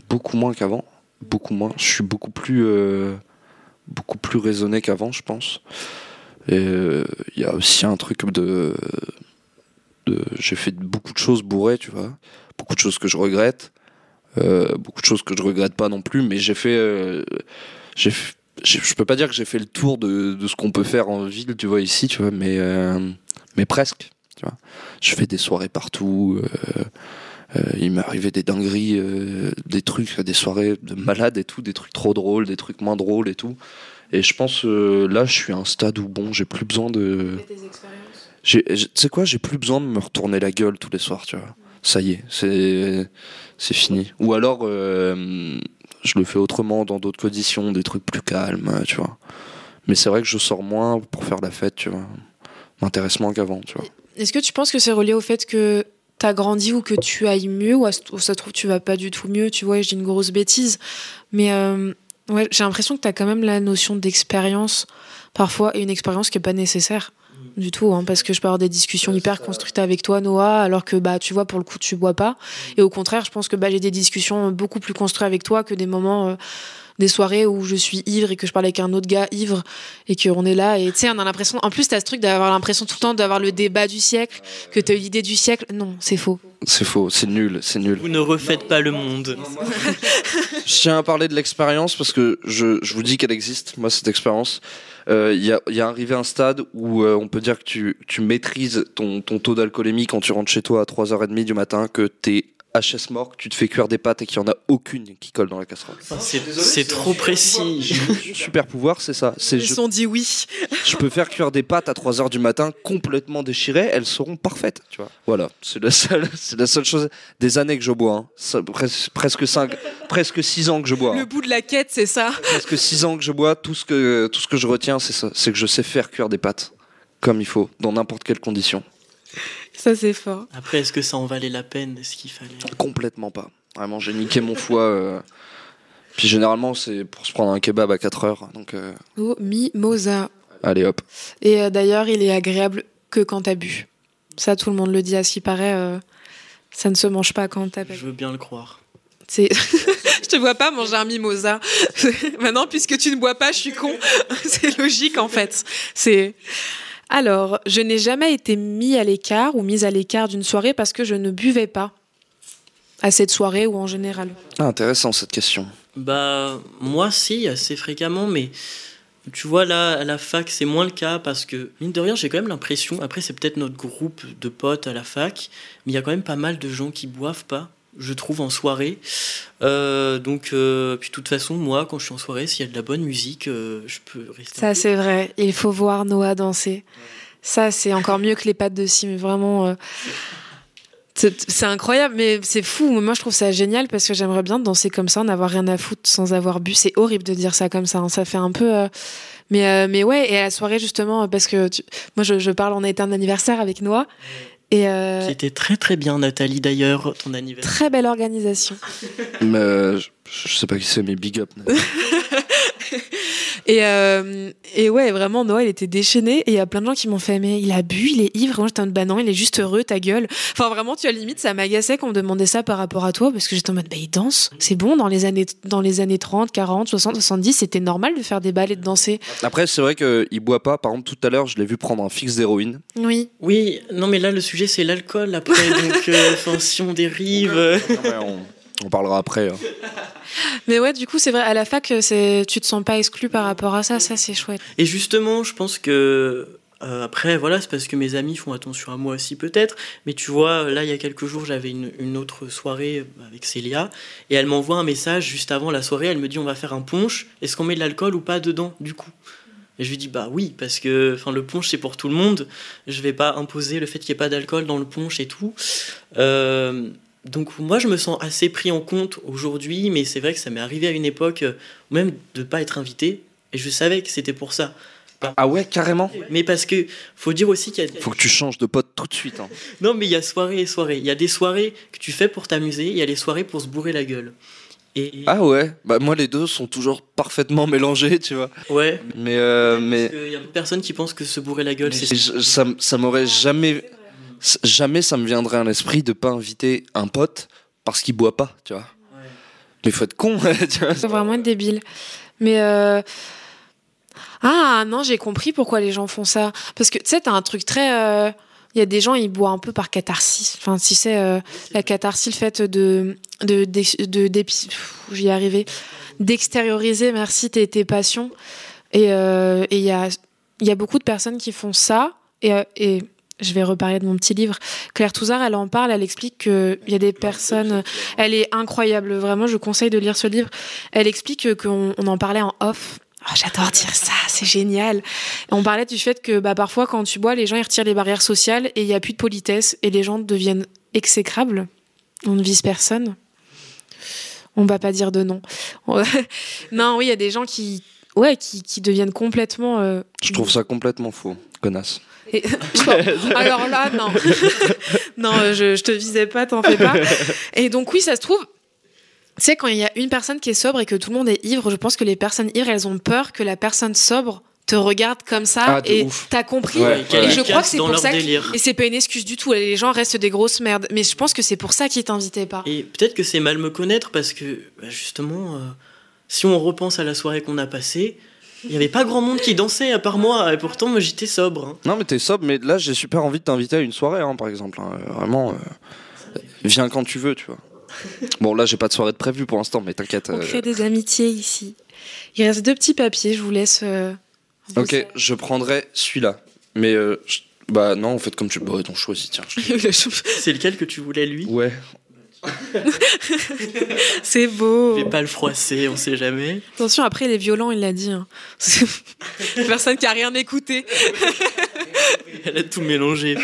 beaucoup moins qu'avant. Beaucoup moins. Je suis beaucoup plus, euh, beaucoup plus raisonné qu'avant, je pense. Et euh, il y a aussi un truc de. de J'ai fait beaucoup de choses bourrées, tu vois. Beaucoup de choses que je regrette. Euh, beaucoup de choses que je regrette pas non plus, mais j'ai fait. euh, j'ai j'ai- je peux pas dire que j'ai fait le tour de, de ce qu'on peut faire en ville, tu vois, ici, tu vois, mais, euh, mais presque. Je fais des soirées partout. euh, euh, il m'est arrivé des dingueries, des trucs, des soirées de malades et tout, des trucs trop drôles, des trucs moins drôles et tout. Et je pense là, je suis à un stade où bon, j'ai plus besoin de. Tu sais quoi, j'ai plus besoin de me retourner la gueule tous les soirs, tu vois. Ça y est, c'est c'est fini. Ou alors, je le fais autrement dans d'autres conditions, des trucs plus calmes, tu vois. Mais c'est vrai que je sors moins pour faire la fête, tu vois. M'intéresse moins qu'avant, tu vois. Est-ce que tu penses que c'est relié au fait que t'as grandi ou que tu ailles mieux ou, ça trouve tu vas pas du tout mieux Tu vois, je dis une grosse bêtise. Mais euh, ouais, j'ai l'impression que t'as quand même la notion d'expérience parfois et une expérience qui est pas nécessaire du tout hein, parce que je peux avoir des discussions hyper construites avec toi Noah alors que bah tu vois pour le coup tu bois pas. Et au contraire je pense que bah j'ai des discussions beaucoup plus construites avec toi que des moments euh, des soirées où je suis ivre et que je parle avec un autre gars ivre et qu'on est là et tu sais on a l'impression en plus t'as ce truc d'avoir l'impression tout le temps d'avoir le débat du siècle que t'as eu l'idée du siècle non c'est faux C'est faux, c'est nul, c'est nul. Vous ne refaites pas le monde. Je tiens à parler de l'expérience parce que je, je vous dis qu'elle existe, moi, cette expérience. Euh, Il y, a, il y a arrivé un stade où euh, on peut dire que tu, tu maîtrises ton, ton taux d'alcoolémie quand tu rentres chez toi à 3h30 du matin, que t'es HS mort, tu te fais cuire des pâtes et qu'il n'y en a aucune qui colle dans la casserole. C'est trop précis. Super pouvoir, c'est ça. C'est ils je, sont dit oui je peux faire cuire des pâtes à 3h du matin complètement déchirées, elles seront parfaites, tu vois. Voilà, c'est la seule, c'est la seule chose des années que je bois. hein. Ça, pres- presque 5, presque 6 ans que je bois. hein. le bout de la quête c'est ça presque 6 ans que je bois, tout ce que, tout ce que je retiens, c'est ça. C'est que je sais faire cuire des pâtes comme il faut, dans n'importe quelle condition. Ça c'est fort Après, est-ce que ça en valait la peine Est-ce qu'il fallait Complètement pas. Vraiment, j'ai niqué mon foie. euh. Puis généralement, c'est pour se prendre un kebab à 4 heures. Donc, euh, oh mimosa allez hop. Et euh, d'ailleurs, il est agréable que quand t'as bu. Ça, tout le monde le dit. À ce qui paraît, euh, ça ne se mange pas quand t'as bu. Je veux bien le croire. C'est... je te vois pas manger un mimosa. Maintenant, puisque tu ne bois pas, je suis con. C'est logique, en fait. C'est... Alors, je n'ai jamais été mis à l'écart ou mise à l'écart d'une soirée parce que je ne buvais pas à cette soirée ou en général. Ah, intéressant cette question. Bah, moi, si, assez fréquemment, mais tu vois, là, à la fac, c'est moins le cas parce que, mine de rien, j'ai quand même l'impression, après, c'est peut-être notre groupe de potes à la fac, mais il y a quand même pas mal de gens qui boivent pas, je trouve, en soirée. Euh, donc, euh, puis de toute façon, moi, quand je suis en soirée, s'il y a de la bonne musique, euh, je peux rester. Ça, c'est vrai. Il faut voir Noah danser. Ça, c'est encore mieux que les pâtes de cime. Vraiment. C'est incroyable, mais c'est fou. Moi, je trouve ça génial parce que j'aimerais bien danser comme ça, n'avoir rien à foutre sans avoir bu. C'est horrible de dire ça comme ça. hein. Ça fait un peu. euh, Mais, euh, mais ouais, et à la soirée, justement, parce que tu- moi, je, je parle, on a été un anniversaire avec Noah. Et euh, Qui était très très bien, Nathalie, d'ailleurs, ton anniversaire. très belle organisation. Mais, je, je sais pas qui c'est, mais big up. Et, euh, et ouais, vraiment, Noah, il était déchaîné. Et il y a plein de gens qui m'ont fait, mais il a bu, il est ivre. Moi, j'étais en mode, bah non, il est juste heureux, ta gueule. Enfin, vraiment, tu as limite, ça m'agaçait qu'on me demandait ça par rapport à toi, parce que j'étais en mode, bah il danse. C'est bon, dans les années, dans les années 30, 40, 60, 70, c'était normal de faire des balles et de danser. Après, c'est vrai qu'il boit pas. Par exemple, tout à l'heure, je l'ai vu prendre un fixe d'héroïne. Oui. Oui, non mais là le sujet c'est l'alcool après, donc euh, si on dérive... euh, Non, mais on, on parlera après. hein. Mais ouais, du coup, c'est vrai, à la fac, c'est, tu te sens pas exclu par rapport à ça, ça, c'est chouette. Et justement, je pense que euh, après, voilà, c'est parce que mes amis font attention à moi aussi peut-être. Mais tu vois, là, il y a quelques jours, j'avais une, une autre soirée avec Célia et elle m'envoie un message juste avant la soirée. Elle me dit, on va faire un punch. Est-ce qu'on met de l'alcool ou pas dedans, du coup? Et je lui dis, bah oui, parce que enfin, le punch, c'est pour tout le monde. Je vais pas imposer le fait qu'il n'y ait pas d'alcool dans le punch et tout. Euh, donc moi, je me sens assez pris en compte aujourd'hui, mais c'est vrai que ça m'est arrivé à une époque, euh, même de pas être invité. Et je savais que c'était pour ça. Ah ouais, carrément? Mais parce que faut dire aussi qu'il y a Faut que tu changes de pote tout de suite. hein. non mais il y a soirée et soirée. Il y a des soirées que tu fais pour t'amuser, il y a les soirées pour se bourrer la gueule. Et Ah ouais? Bah moi, les deux sont toujours parfaitement mélangés, tu vois. ouais. Mais, euh, mais Parce qu'il y a personne qui pense que se bourrer la gueule c'est ça, ça m'aurait jamais... Jamais ça me viendrait à l'esprit de pas inviter un pote parce qu'il boit pas, tu vois. Mais faut être con, tu vois. C'est vraiment être débile. Mais euh, ah non, j'ai compris pourquoi les gens font ça. Parce que tu sais, t'as un truc très. euh, Il y a des gens, ils boivent un peu par catharsis. Enfin, tu sais, euh, la catharsis, le fait de de de, de, j'y arrivé, d'extérioriser, merci, tes, tes passions. Et euh, et il y a il y a beaucoup de personnes qui font ça. Et, et je vais reparler de mon petit livre. Claire Touzard, elle en parle, elle explique qu'il y a des personnes. Elle est incroyable, vraiment, je conseille de lire ce livre. Elle explique qu'on on en parlait en off. Oh, J'adore dire ça, c'est génial. On parlait du fait que bah, parfois, quand tu bois, les gens ils retirent les barrières sociales et il n'y a plus de politesse et les gens deviennent exécrables. On ne vise personne. On va pas dire de nom. On- non, oui, il y a des gens qui, ouais, qui, qui deviennent complètement. euh, Je trouve ça complètement faux, connasse. Et- Alors là, non. non, je, je te visais pas, t'en fais pas. Et donc, oui, ça se trouve. Tu sais, quand il y a une personne qui est sobre et que tout le monde est ivre, je pense que les personnes ivres, elles ont peur que la personne sobre te regarde comme ça. Ah, et t'as compris Ouais, Et je crois que c'est pour ça. que-. Et c'est pas une excuse du tout. Les gens restent des grosses merdes. Mais je pense que c'est pour ça qu'ils t'invitaient pas. Et peut-être que c'est mal me connaître parce que bah, justement, euh, si on repense à la soirée qu'on a passée, il n'y avait pas grand monde qui dansait à part moi. Et pourtant, moi, j'étais sobre. hein. Non mais t'es sobre, mais là j'ai super envie de t'inviter à une soirée, hein, par exemple. hein. Vraiment, euh, viens quand tu veux, tu vois. Bon là j'ai pas de soirée de prévue pour l'instant, mais t'inquiète. On euh, crée des amitiés ici. Il reste deux petits papiers, je vous laisse. euh, vous Ok, je prendrai celui-là. Mais euh, je- bah non, en fait comme tu bois ton choisis, tiens. je- C'est lequel que tu voulais, lui? Ouais. c'est beau. Je vais pas le froisser, on sait jamais. Attention, après, il est violent, il l'a dit. hein. Personne qui a rien écouté. Elle a tout mélangé.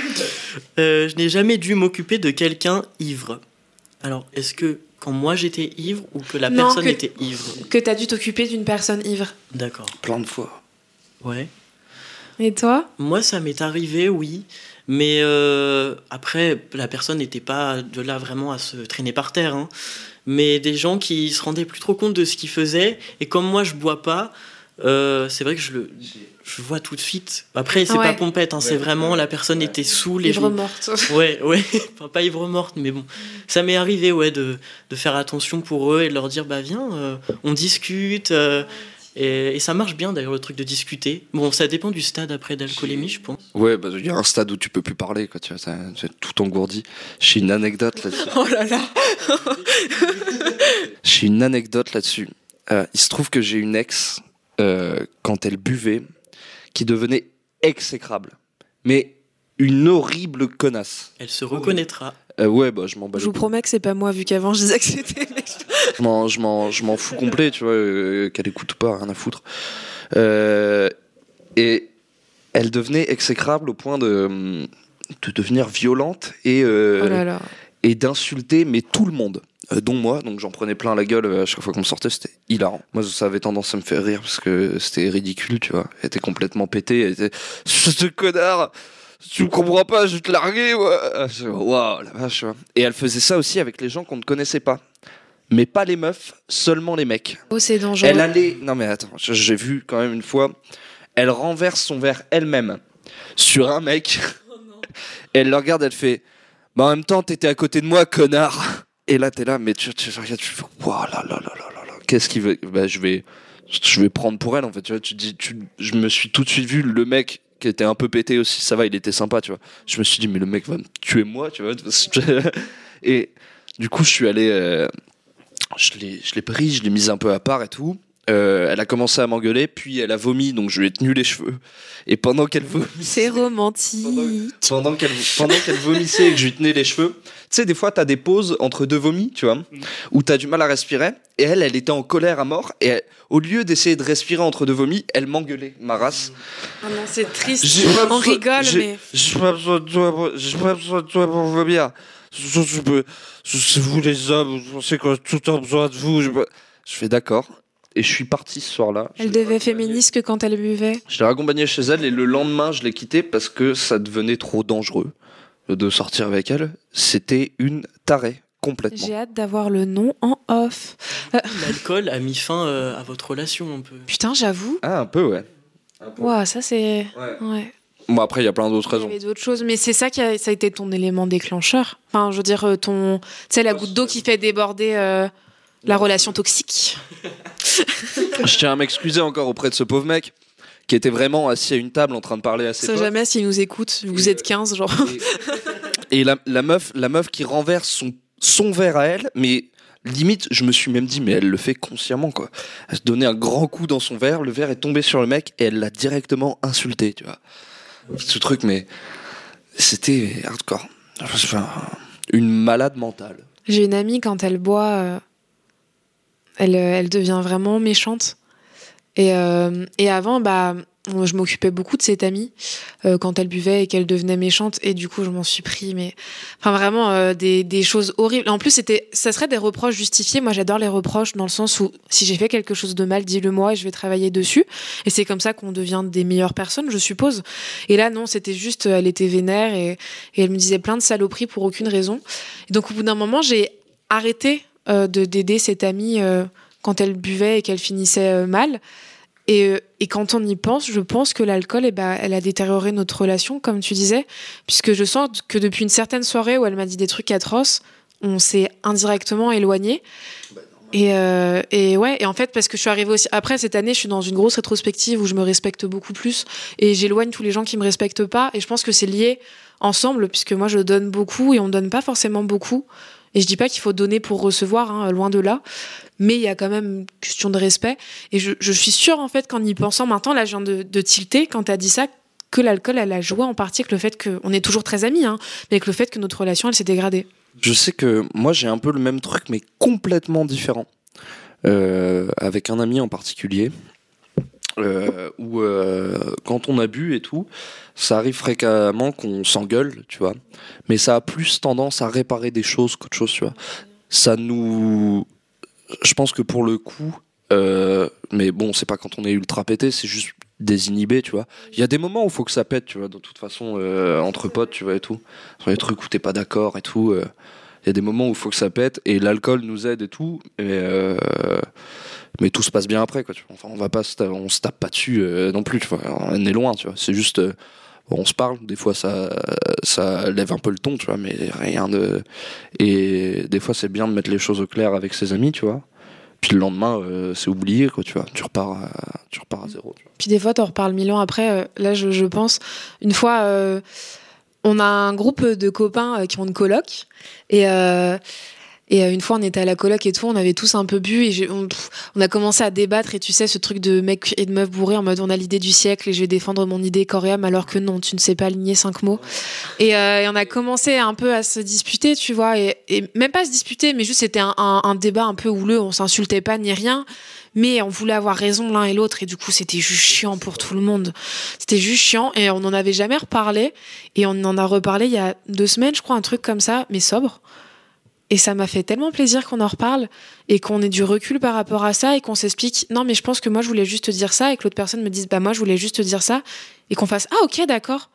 Euh, je n'ai jamais dû m'occuper de quelqu'un ivre. Alors, est-ce que quand moi j'étais ivre ou que la Non, personne que- était ivre Que t'as dû t'occuper d'une personne ivre. D'accord. Plein de fois. Ouais. Et toi? Moi, ça m'est arrivé, oui. Mais euh, après, la personne n'était pas de là vraiment à se traîner par terre. hein. Mais des gens qui se rendaient plus trop compte de ce qu'ils faisaient. Et comme moi, je bois pas, euh, c'est vrai que je le je vois tout de suite. Après, c'est Ouais. pas pompette, hein, c'est vraiment la personne était saoule. Ivre morte. Ouais, ouais, enfin pas ivre morte, mais bon, ça m'est arrivé, ouais, de, de faire attention pour eux et de leur dire, bah viens, euh, on discute, euh, et, et ça marche bien d'ailleurs le truc de discuter. Bon, ça dépend du stade après d'alcoolémie, je pense. Ouais, bah il y a un stade où tu peux plus parler, quoi. Tu vois, c'est tout engourdi. J'ai une anecdote là-dessus. Oh là là J'ai une anecdote là-dessus. Euh, il se trouve que j'ai une ex euh, quand elle buvait qui devenait exécrable, mais une horrible connasse. Elle se reconnaîtra. Euh, ouais, bah je m'en bats Je vous promets que c'est pas moi, vu qu'avant je disais que c'était. Je m'en, je m'en, je m'en fous complet, tu vois, euh, qu'elle écoute pas, rien à foutre. Euh, et elle devenait exécrable au point de, de devenir violente et, Oh là là. et d'insulter mais tout le monde. dont moi, donc j'en prenais plein la gueule à chaque fois qu'on me sortait, c'était hilarant. Moi, ça avait tendance à me faire rire parce que c'était ridicule, tu vois. Elle était complètement pétée, elle était ce connard, tu me comprends pas, je vais te larguer. Ah, Waouh, la vache. Et elle faisait ça aussi avec les gens qu'on ne connaissait pas. Mais pas les meufs, seulement les mecs. Oh, c'est dangereux. Elle allait. Non, mais attends, j'ai vu quand même une fois. Elle renverse son verre elle-même sur un mec. Et elle le regarde, elle fait. Bah, en même temps, t'étais à côté de moi, connard. Et là, t'es là, mais tu, tu regardes, tu fais. Waouh, là, là, là, là, là. Qu'est-ce qu'il veut Bah, je vais. Je vais prendre pour elle, en fait. Tu vois, tu dis. Tu, je me suis tout de suite vu le mec qui était un peu pété aussi. Ça va, il était sympa, tu vois. Je me suis dit, mais le mec va me tuer moi, tu vois. Et du coup, je suis allé. euh, je l'ai pris, je l'ai mise un peu à part et tout. Euh, elle a commencé à m'engueuler, puis elle a vomi, donc je lui ai tenu les cheveux. Et pendant qu'elle vomissait, C'est romantique. pendant qu'elle pendant qu'elle vomissait et que je lui tenais les cheveux, tu sais, des fois, t'as des pauses entre deux vomis, tu vois, où t'as du mal à respirer. Et elle, elle était en colère à mort. Et elle- au lieu d'essayer de respirer entre deux vomis, elle m'engueulait, ma race. Oh non, c'est triste. J'ai pas On besoin- rigole, mais. J'ai pas besoin de toi, pour- j'ai pas besoin de toi pour vomir. C'est vous les hommes, je sais qu'on a tout le temps besoin de vous. Je fais d'accord. Et je suis parti ce soir-là. Elle devait féministe que quand elle buvait. Je l'ai raccompagnée chez elle et le lendemain, je l'ai quittée parce que ça devenait trop dangereux de sortir avec elle. C'était une tarée, complètement. J'ai hâte d'avoir le nom en off. L'alcool a mis fin euh, à votre relation un peu. Putain, j'avoue. Ah, un peu, ouais. Ouah, ça c'est. Ouais. Ouais. Bon, après, il y a plein d'autres Il y raisons. avait d'autres choses, mais c'est ça qui a, ça a été ton élément déclencheur. Enfin, je veux dire, euh, ton. Tu sais, la goutte d'eau qui fait déborder euh, la relation toxique. Je tiens à m'excuser encore auprès de ce pauvre mec qui était vraiment assis à une table en train de parler à ses Ça potes. jamais s'il nous écoute. Vous Et, êtes 15, genre. Et, et la, la meuf, la meuf qui renverse son, son verre à elle, mais limite, je me suis même dit, mais elle le fait consciemment, quoi. Elle se donnait un grand coup dans son verre, le verre est tombé sur le mec et elle l'a directement insulté, tu vois. Ce truc, mais c'était hardcore. Enfin, une malade mentale. J'ai une amie, quand elle boit, euh, elle, euh, elle devient vraiment méchante. Et, euh, et avant, bah, je m'occupais beaucoup de cette amie euh, quand elle buvait et qu'elle devenait méchante. Et du coup, je m'en suis pris, mais enfin vraiment euh, des, des choses horribles. En plus, c'était, ça serait des reproches justifiés. Moi, j'adore les reproches dans le sens où si j'ai fait quelque chose de mal, dis-le moi et je vais travailler dessus. Et c'est comme ça qu'on devient des meilleures personnes, je suppose. Et là, non, c'était juste, elle était vénère et, et elle me disait plein de saloperies pour aucune raison. Et donc, au bout d'un moment, j'ai arrêté de d'aider cette amie euh, quand elle buvait et qu'elle finissait euh, mal. Et, euh, et quand on y pense, je pense que l'alcool, eh ben, elle a détérioré notre relation, comme tu disais, puisque je sens que depuis une certaine soirée où elle m'a dit des trucs atroces, on s'est indirectement éloigné. Et, euh, et ouais, et en fait, parce que je suis arrivée aussi. Après, cette année, je suis dans une grosse rétrospective où je me respecte beaucoup plus et j'éloigne tous les gens qui me respectent pas. Et je pense que c'est lié ensemble, puisque moi, je donne beaucoup et on donne pas forcément beaucoup. Et je dis pas qu'il faut donner pour recevoir, hein, loin de là. Mais il y a quand même une question de respect. Et je, suis sûre, en fait, qu'en y pensant maintenant, là, je viens de, de tilter quand t'as dit ça, que l'alcool, elle a joué en partie avec le fait qu'on est toujours très amis, hein, mais avec le fait que notre relation, elle s'est dégradée. Je sais que moi j'ai un peu le même truc mais complètement différent Euh, avec un ami en particulier euh, où euh, quand on a bu et tout ça arrive fréquemment qu'on s'engueule tu vois. Mais ça a plus tendance à réparer des choses qu'autre chose tu vois. Ça nous je pense que pour le coup euh, mais bon c'est pas quand on est ultra pété c'est juste désinhibé tu vois. Il y a des moments où il faut que ça pète tu vois de toute façon entre potes tu vois et tout. Sur les trucs où t'es pas d'accord et tout il y a des moments où il faut que ça pète et l'alcool nous aide et tout mais euh, mais tout se passe bien après quoi enfin on va pas se on se tape pas dessus euh, non plus tu vois on est loin tu vois c'est juste euh, on se parle des fois ça ça lève un peu le ton tu vois mais rien de et des fois c'est bien de mettre les choses au clair avec ses amis tu vois puis le lendemain euh, c'est oublié quoi tu vois tu repars à, tu repars à zéro. Puis des fois, t'en reparles mille ans après. là, je, je pense, une fois, on a un groupe de copains euh, qui ont une coloc. Et, euh, et euh, une fois, on était à la coloc et tout, on avait tous un peu bu et on, on a commencé à débattre. Et tu sais, ce truc de mec et de meuf bourré en mode on a l'idée du siècle et je vais défendre mon idée coréenne alors que non, tu ne sais pas aligner cinq mots. Et, euh, on a commencé un peu à se disputer, tu vois, et, même pas se disputer, mais juste c'était un, un- un débat un peu houleux, on s'insultait pas ni rien, mais on voulait avoir raison l'un et l'autre, et du coup c'était juste chiant pour tout le monde. C'était juste chiant, et on n'en avait jamais reparlé, et on en a reparlé il y a deux semaines, je crois, un truc comme ça, mais sobre. Et ça m'a fait tellement plaisir qu'on en reparle et qu'on ait du recul par rapport à ça et qu'on s'explique non, mais je pense que moi je voulais juste te dire ça et que l'autre personne me dise bah moi je voulais juste te dire ça et qu'on fasse ah ok d'accord.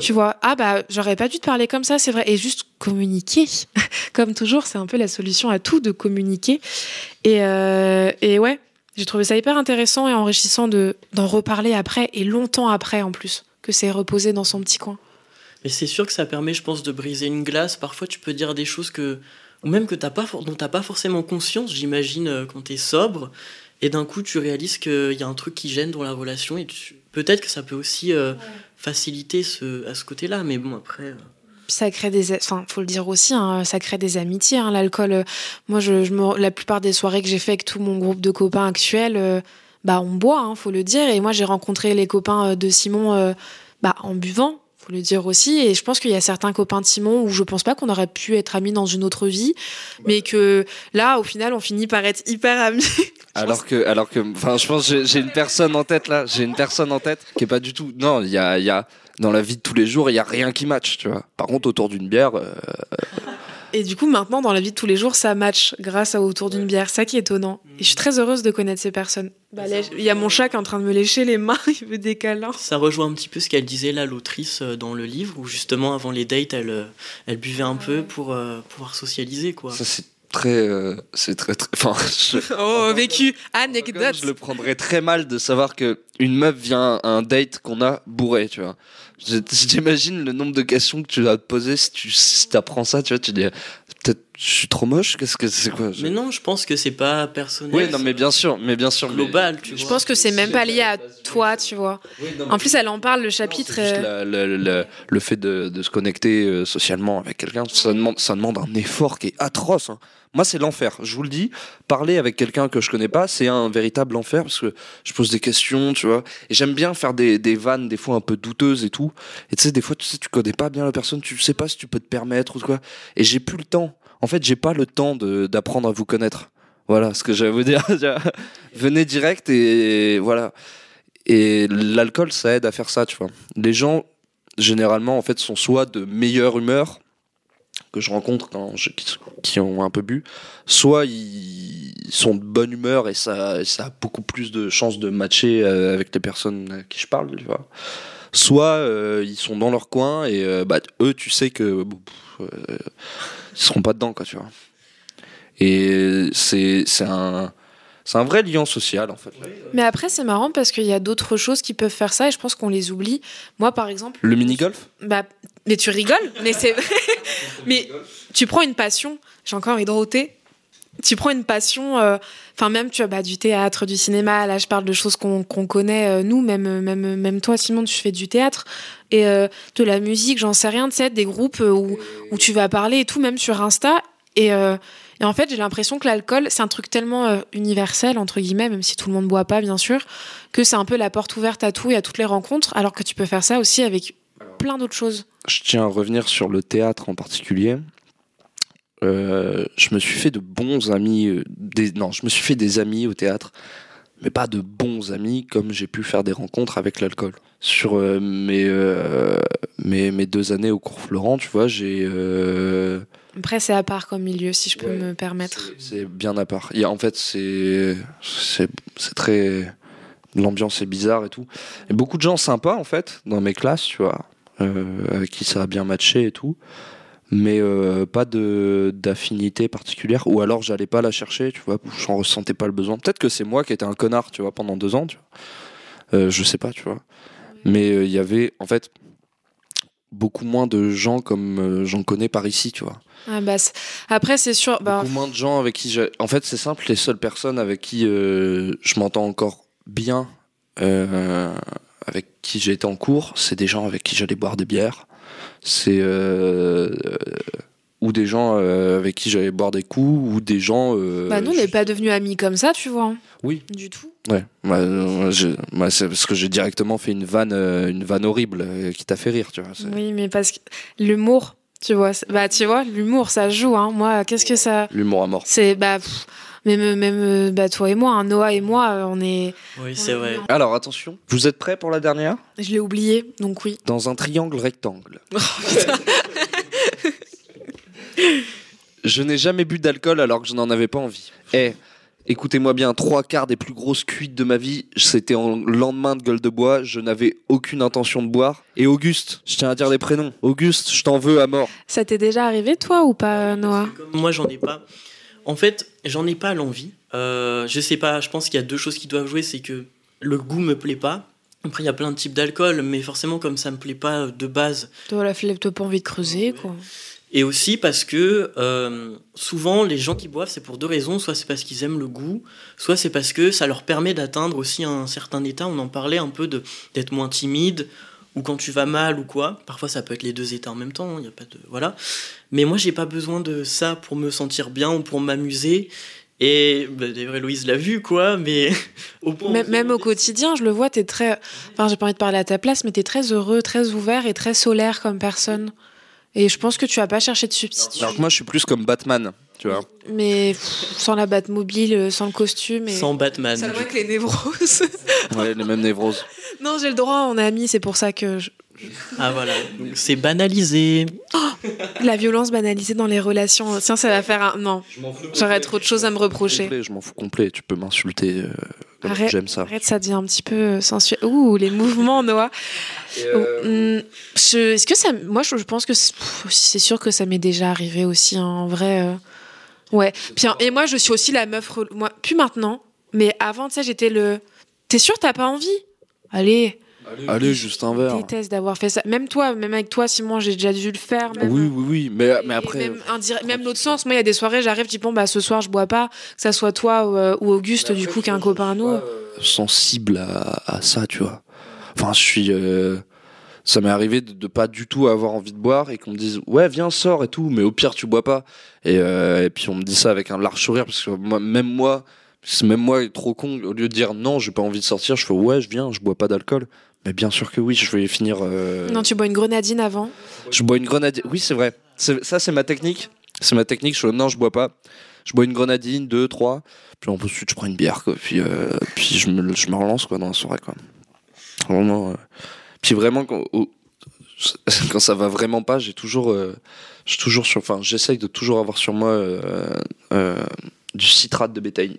tu vois, ah bah j'aurais pas dû te parler comme ça, c'est vrai. Et juste communiquer. comme toujours, c'est un peu la solution à tout de communiquer. Et, euh, et ouais, j'ai trouvé ça hyper intéressant et enrichissant de, d'en reparler après et longtemps après en plus, que c'est reposé dans son petit coin. Mais c'est sûr que ça permet, je pense, de briser une glace. Parfois, tu peux dire des choses que, ou même que t'as pas, dont tu n'as pas forcément conscience, j'imagine, euh, quand tu es sobre. Et d'un coup, tu réalises qu'il y a un truc qui gêne dans la relation. Et peut-être que ça peut aussi euh, faciliter ce, à ce côté-là. Mais bon, après. Euh. ça crée des enfin faut le dire aussi hein, ça crée des amitiés hein, l'alcool moi je, je me, la plupart des soirées que j'ai fait avec tout mon groupe de copains actuels bah on boit hein, faut le dire et moi j'ai rencontré les copains de Simon bah en buvant faut le dire aussi. Et je pense qu'il y a certains copains de Simon où je pense pas qu'on aurait pu être amis dans une autre vie, mais que là, au final, on finit par être hyper amis. alors que, alors que, enfin, je pense j'ai une personne en tête là, j'ai une personne en tête qui est pas du tout. Non, il y a, y a dans la vie de tous les jours, il y a rien qui match, tu vois. Par contre, autour d'une bière. Euh, et du coup, maintenant, dans la vie de tous les jours, ça match grâce à autour d'une bière. Ça qui est étonnant. Et je suis très heureuse de connaître ces personnes. Bah, il y a mon chat qui est en train de me lécher les mains, il veut des câlins. Ça rejoint un petit peu ce qu'elle disait là, l'autrice, euh, dans le livre, où justement, avant les dates, elle, euh, elle buvait un peu pour euh, pouvoir socialiser, quoi. Ça, c'est très. c'est très, très. Enfin, Oh, vécu, anecdote. Je le prendrais très mal de savoir que une meuf vient à un date qu'on a bourré, tu vois. J'imagine le nombre de questions que tu vas te poser si tu si apprends ça, tu vois, tu dis peut-être je suis trop moche, qu'est-ce que c'est quoi Mais non, je pense que c'est pas personnel. Oui, non, mais bien sûr, mais bien sûr. Global, tu vois. Je pense que c'est même pas lié à toi, tu vois. en plus, elle en parle le chapitre. Euh, le, le, fait de, de, se connecter euh, socialement avec quelqu'un, ça demande, ça demande un effort qui est atroce. Hein. Moi, c'est l'enfer. Je vous le dis, parler avec quelqu'un que je connais pas, c'est un véritable enfer parce que je pose des questions, tu vois. Et j'aime bien faire des, des, vannes, des fois un peu douteuses et tout. Et tu sais, des fois, tu sais, tu connais pas bien la personne, tu sais pas si tu peux te permettre ou quoi. Et j'ai plus le temps. En fait, j'ai pas le temps d'apprendre à vous connaître. Voilà ce que j'allais vous dire. Venez direct et voilà. Et l'alcool, ça aide à faire ça, tu vois. Les gens, généralement, en fait, sont soit de meilleure humeur, que je rencontre quand qui, ont un peu bu, soit ils sont de bonne humeur et ça, ça a beaucoup plus de chances de matcher euh, avec les personnes à qui je parle, tu vois. Soit euh, ils sont dans leur coin et euh, bah, eux, tu sais que ils seront pas dedans, quoi, tu vois. Et c'est un c'est un vrai lien social en fait. Mais après c'est marrant parce qu'il y a d'autres choses qui peuvent faire ça et je pense qu'on les oublie. Moi par exemple. Le mini golf. Bah mais tu rigoles, mais c'est mais tu prends une passion. J'ai encore hydroté. Tu prends une passion, euh, enfin même tu as bah, du théâtre, du cinéma. Là, je parle de choses qu'on connaît euh, nous, même même même toi, Simon, tu fais du théâtre et euh, de la musique, j'en sais rien, tu sais, des groupes où, où tu vas parler et tout, même sur Insta. Et et en fait, j'ai l'impression que l'alcool, c'est un truc tellement euh, universel, entre guillemets, même si tout le monde ne boit pas, bien sûr, que c'est un peu la porte ouverte à tout et à toutes les rencontres, alors que tu peux faire ça aussi avec plein d'autres choses. Je tiens à revenir sur le théâtre en particulier. Euh, je me suis fait de bons amis, euh, des, non, je me suis fait des amis au théâtre, mais pas de bons amis comme j'ai pu faire des rencontres avec l'alcool. Sur mes, mes, mes, deux années au cours Florent, tu vois, j'ai après, c'est à part comme milieu, si je peux me permettre. C'est bien à part. En fait, c'est très. L'ambiance est bizarre et tout. Et beaucoup de gens sympas, en fait, dans mes classes, tu vois, euh, avec qui ça a bien matché et tout. Mais euh, pas d'affinité particulière. Ou alors, j'allais pas la chercher, tu vois, j'en ressentais pas le besoin. Peut-être que c'est moi qui étais un connard, tu vois, pendant deux ans, tu vois. Euh, je sais pas, tu vois. Mais il y avait, en fait, beaucoup moins de gens comme j'en connais par ici, tu vois. Ah bah après, c'est sûr. Bah... Beaucoup moins de gens avec qui. En fait, c'est simple, les seules personnes avec qui euh, je m'entends encore bien, euh, avec qui j'ai été en cours, c'est des gens avec qui j'allais boire des bières. C'est. Euh, ou des gens avec qui j'allais boire des coups, ou des gens. bah, nous, on n'est pas devenus amis comme ça, tu vois. Oui. Du tout. Ouais. Moi, c'est parce que j'ai directement fait une vanne, une vanne horrible qui t'a fait rire, tu vois. Oui, mais parce que l'humour tu vois, bah tu vois, l'humour ça joue. Hein. Moi, qu'est-ce que ça L'humour à mort. C'est bah même même bah toi et moi, hein, Noah et moi, on est. Oui, c'est vrai. Alors attention, vous êtes prêts pour la dernière? Je l'ai oublié, donc oui. Dans un triangle rectangle. Je n'ai jamais bu d'alcool alors que je n'en avais pas envie. Eh, écoutez-moi bien, trois quarts des plus grosses cuites de ma vie, c'était en lendemain de gueule de bois, je n'avais aucune intention de boire. Et Auguste, je tiens à dire des prénoms. Auguste, je t'en veux à mort. Ça t'est déjà arrivé, toi, ou pas, Noah Comme moi, j'en ai pas. En fait, j'en ai pas l'envie. Euh, je sais pas, je pense qu'il y a deux choses qui doivent jouer, c'est que le goût me plaît pas. Après, il y a plein de types d'alcool, mais forcément, comme ça me plaît pas de base, Toi, la flemme, t'as pas envie de creuser, quoi. Et aussi parce que euh, souvent les gens qui boivent, c'est pour deux raisons. Soit c'est parce qu'ils aiment le goût, soit c'est parce que ça leur permet d'atteindre aussi un certain état. On en parlait un peu de d'être moins timide ou quand tu vas mal ou quoi. Parfois ça peut être les deux états en même temps. Il y a pas de voilà. Mais moi j'ai pas besoin de ça pour me sentir bien ou pour m'amuser. Et bah, d'ailleurs Héloïse l'a vu quoi. Mais au point Même, même au quotidien, je le vois, t'es très. Enfin, j'ai pas envie de parler à ta place, mais t'es très heureux, très ouvert et très solaire comme personne. Et je pense que tu vas pas chercher de substitut. Alors que moi, je suis plus comme Batman, tu vois. Mais pff, sans la mobile, euh, sans le costume. Et... sans Batman. Ça va que les névroses. Ouais, les mêmes névroses. non, j'ai le droit, on est amis, c'est pour ça que je- Ah voilà. Donc, C'est banalisé. la violence banalisée dans les relations. Tiens, ça va faire un. Non, j'aurais trop de choses à me reprocher. Complet, je m'en fous complet, tu peux m'insulter. euh. J'aime ça. Arrête, ça devient un petit peu euh, sensuel. Ouh, les mouvements, Noah. Oh, je- Est-ce que ça. Moi, je, pense que c'est sûr que ça m'est déjà arrivé aussi, hein, en vrai. euh, Ouais. Puis, hein, et moi, je suis aussi la meuf. Moi, plus maintenant, mais avant, tu sais, j'étais le. T'es sûr, t'as pas envie? Allez, Allez, juste un je verre. déteste d'avoir fait ça. Même toi, même avec toi, Simon, j'ai déjà dû le faire. Même, Oui, oui, oui. Mais, mais après. Même, indire- même l'autre sens, moi, il y a des soirées, j'arrive, je dis, bon, bah, ce soir, je bois pas, que ça soit toi ou, euh, ou Auguste, du coup, qui est un copain à nous. sensible à, à ça, tu vois. Enfin, je suis. euh, Ça m'est arrivé de, de pas du tout avoir envie de boire et qu'on me dise ouais viens sors et tout mais au pire tu bois pas et, euh, et puis on me dit ça avec un large sourire parce que moi, même moi c'est même moi trop con au lieu de dire non j'ai pas envie de sortir je fais ouais je viens je bois pas d'alcool mais bien sûr que oui je vais finir euh, Non, tu bois une grenadine avant. je bois une grenadine. Oui c'est vrai. C'est- ça c'est ma technique. C'est ma technique. Je non je bois pas. Je bois une grenadine deux trois. Puis ensuite je prends une bière quoi. Puis euh, puis je me je me relance quoi dans la soirée quoi. Vraiment euh. puis vraiment quand, au- quand ça va vraiment pas j'ai toujours euh, j'ai toujours sur enfin j'essaye de toujours avoir sur moi euh, euh, du citrate de bétaïne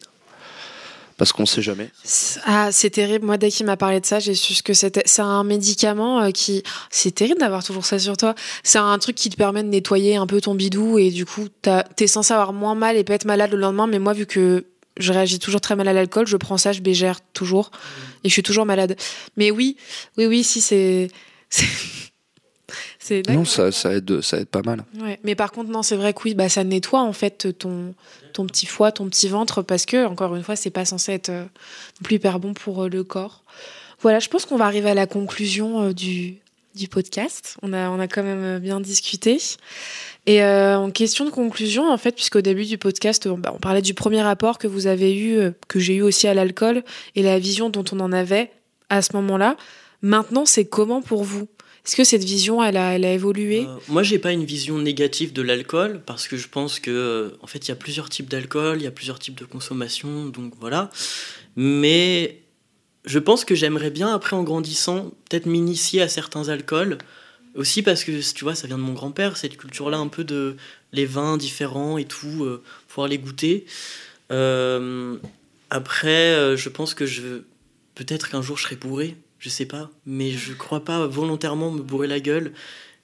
parce qu'on sait jamais Ah, c'est terrible. Moi, dès qu'il m'a parlé de ça, j'ai su ce que c'était. C'est un médicament euh, qui. C'est terrible d'avoir toujours ça sur toi. C'est un truc qui te permet de nettoyer un peu ton bidou et du coup, t'es censé avoir moins mal et pas être malade le lendemain. Mais moi, vu que je réagis toujours très mal à l'alcool, je prends ça, je bégère toujours et je suis toujours malade. Mais oui, oui, oui, si c'est. C'est- non ça ça aide ça aide pas mal Ouais. Mais par contre, non, c'est vrai que oui, bah, ça nettoie en fait ton, ton petit foie, ton petit ventre, parce que, encore une fois, c'est pas censé être euh, plus hyper bon pour euh, le corps. Voilà, je pense qu'on va arriver à la conclusion euh, du, du podcast. On a, on a quand même euh, bien discuté. Et euh, en question de conclusion, en fait, puisqu'au début du podcast, on, bah, on parlait du premier rapport que vous avez eu, que j'ai eu aussi à l'alcool, et la vision dont on en avait à ce moment-là. Maintenant, c'est comment pour vous? Est-ce que cette vision, elle a, elle a évolué? Euh, moi, j'ai pas une vision négative de l'alcool parce que je pense que, euh, en fait, il y a plusieurs types d'alcool, il y a plusieurs types de consommation, donc voilà. Mais je pense que j'aimerais bien, après, en grandissant, peut-être m'initier à certains alcools. Aussi parce que, tu vois, ça vient de mon grand-père, cette culture-là, un peu de les vins différents et tout, euh, pouvoir les goûter. Euh, après, je pense que je. Peut-être qu'un jour je serai bourré, je sais pas, mais je crois pas volontairement me bourrer la gueule.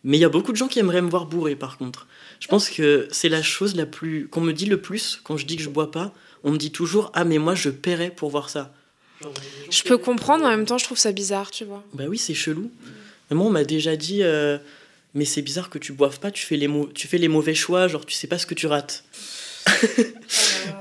Mais il y a beaucoup de gens qui aimeraient me voir bourré par contre. Je pense que c'est la chose la plus qu'on me dit le plus quand je dis que je bois pas. On me dit toujours ah mais moi je paierais pour voir ça. Je peux comprendre, en même temps, je trouve ça bizarre, tu vois. Bah oui c'est chelou. Mais moi on m'a déjà dit euh, mais c'est bizarre que tu boives pas, tu fais les tu fais les mauvais choix, genre tu sais pas ce que tu rates.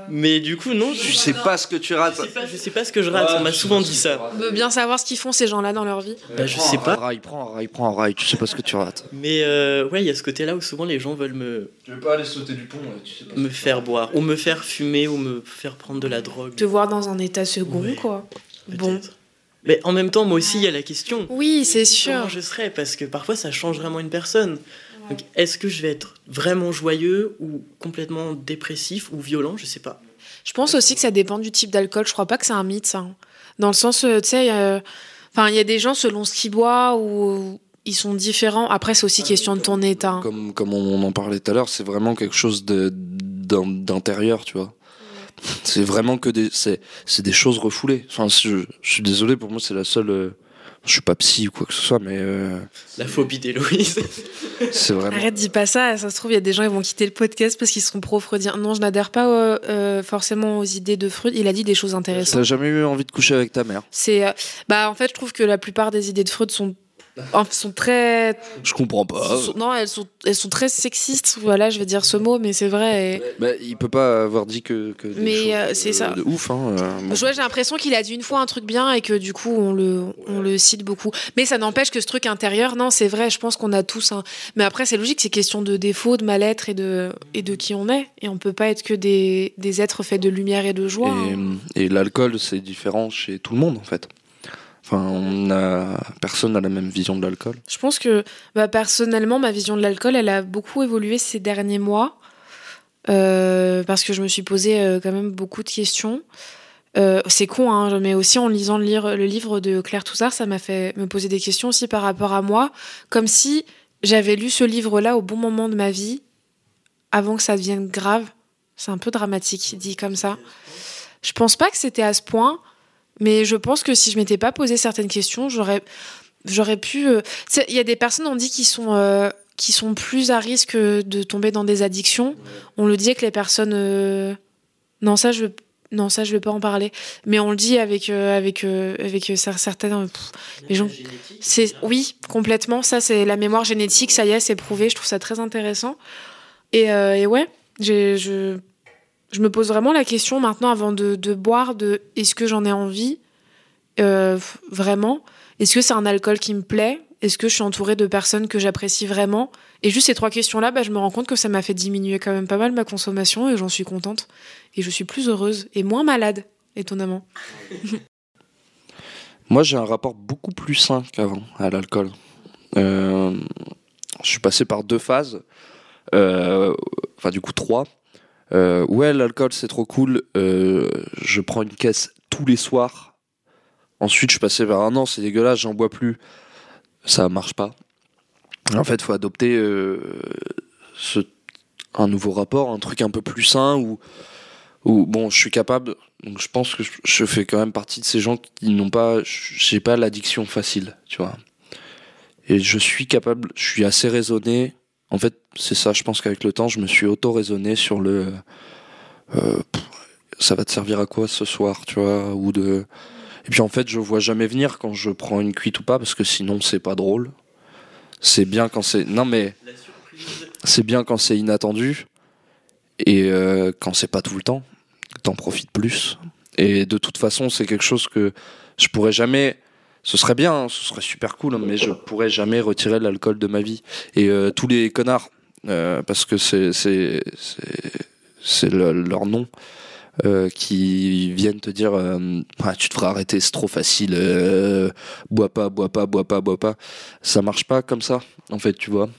mais du coup non, tu sais pas ce que tu rates je sais pas, je sais pas ce que je rate. on m'a souvent dit ça. On veut bien savoir ce qu'ils font, ces gens-là, dans leur vie. Bah, je sais pas. rail, prends un rail, prends un rail, tu sais pas ce que tu rates. Mais euh, ouais, il y a ce côté-là où souvent les gens veulent me, Tu veux pas aller sauter du pont, tu sais pas. me faire boire, ou me faire fumer, ou me faire prendre de la drogue. Te voir dans un état second, Ouais. quoi. Bon. Mais en même temps, moi aussi, il y a la question. Oui, c'est Comment sûr. je serais? Parce que parfois, ça change vraiment une personne. Donc, est-ce que je vais être vraiment joyeux ou complètement dépressif ou violent? Je sais pas. Je pense aussi que ça dépend du type d'alcool. Je crois pas que c'est un mythe, ça. hein. Dans le sens, euh, tu sais, euh, enfin, il y a des gens, selon ce qu'ils boivent, ou ils sont différents. Après, c'est aussi question de ton état. Comme, comme on en parlait tout à l'heure, c'est vraiment quelque chose d'intérieur, tu vois. C'est vraiment que des, c'est, c'est des choses refoulées. Enfin, je, je suis désolé, pour moi, c'est la seule. Je suis pas psy ou quoi que ce soit, mais euh, La phobie d'Héloïse. c'est vraiment. Arrête, dis pas ça. Ça se trouve, il y a des gens qui vont quitter le podcast parce qu'ils seront pro-freudien. Non, je n'adhère pas euh, euh, forcément aux idées de Freud. Il a dit des choses T'as intéressantes. jamais eu envie de coucher avec ta mère? C'est, euh, bah, en fait, je trouve que la plupart des idées de Freud sont, sont très, Je comprends pas. sont- non, elles sont, elles sont très sexistes. Voilà, je vais dire ce mot, mais c'est vrai. et- Bah, il peut pas avoir dit que. que des Mais, euh, c'est ça. De ouf, hein. euh, bon. J'ai l'impression qu'il a dit une fois un truc bien et que du coup on le, on le cite beaucoup. Mais ça n'empêche que ce truc intérieur, non, c'est vrai, je pense qu'on a tous un. Mais après, c'est logique, c'est question de défaut, de mal-être et de, et de qui on est. Et on peut pas être que des, des êtres faits de lumière et de joie. hein. Et, et l'alcool, c'est différent chez tout le monde, en fait. Enfin, on a personne n'a la même vision de l'alcool. Je pense que bah, personnellement, ma vision de l'alcool, elle a beaucoup évolué ces derniers mois. Euh, parce que je me suis posé euh, quand même beaucoup de questions. Euh, c'est con, hein, mais aussi en lisant le, livre de Claire Toussard, ça m'a fait me poser des questions aussi par rapport à moi, comme si j'avais lu ce livre-là au bon moment de ma vie, avant que ça devienne grave. C'est un peu dramatique, dit comme ça. Je pense pas que c'était à ce point, mais je pense que si je m'étais pas posé certaines questions, j'aurais, j'aurais pu. euh, Il y a des personnes, on dit, qui sont, euh, qui sont plus à risque de tomber dans des addictions. On le dit que les personnes. euh, Non, ça, je. Non, ça, je vais pas en parler. Mais on le dit avec, avec, avec cer- certaines. pff, les gens. C'est oui, complètement. Ça, c'est la mémoire génétique. Ça y est, c'est prouvé. Je trouve ça très intéressant. Et, et ouais, j'ai- je, je me pose vraiment la question maintenant avant de, boire de est-ce que j'en ai envie? Euh, vraiment Est-ce que c'est un alcool qui me plaît? Est-ce que je suis entourée de personnes que j'apprécie vraiment? Et juste ces trois questions-là, bah, je me rends compte que ça m'a fait diminuer quand même pas mal ma consommation et j'en suis contente. Et je suis plus heureuse et moins malade, étonnamment. Moi, j'ai un rapport beaucoup plus sain qu'avant à l'alcool. Euh, je suis passé par deux phases, euh, enfin du coup trois. Euh, ouais, l'alcool c'est trop cool. euh, je prends une caisse tous les soirs. Ensuite, je passé vers un an, c'est dégueulasse, j'en bois plus. Ça marche pas. En fait, faut adopter euh, un nouveau rapport, un truc un peu plus sain où, bon, je suis capable. Je pense que je fais quand même partie de ces gens qui n'ont pas, j'ai pas l'addiction facile, tu vois. Et je suis capable, je suis assez raisonné. En fait, c'est ça. Je pense qu'avec le temps, je me suis auto-raisonné sur le. euh, ça va te servir à quoi ce soir, tu vois, ou de. Et puis en fait, je vois jamais venir quand je prends une cuite ou pas, parce que sinon c'est pas drôle. C'est bien quand c'est. Non mais c'est bien quand c'est inattendu et euh, quand c'est pas tout le temps, t'en profites plus. Et de toute façon, c'est quelque chose que je pourrais jamais. Ce serait bien, hein, ce serait super cool, hein, mais je pourrais jamais retirer l'alcool de ma vie. Et euh, tous les connards, euh, parce que c'est c'est c'est c'est le- leur nom. euh, qui viennent te dire Ah, tu devrais arrêter c'est trop facile bois pas bois pas bois pas bois pas ça marche pas comme ça en fait tu vois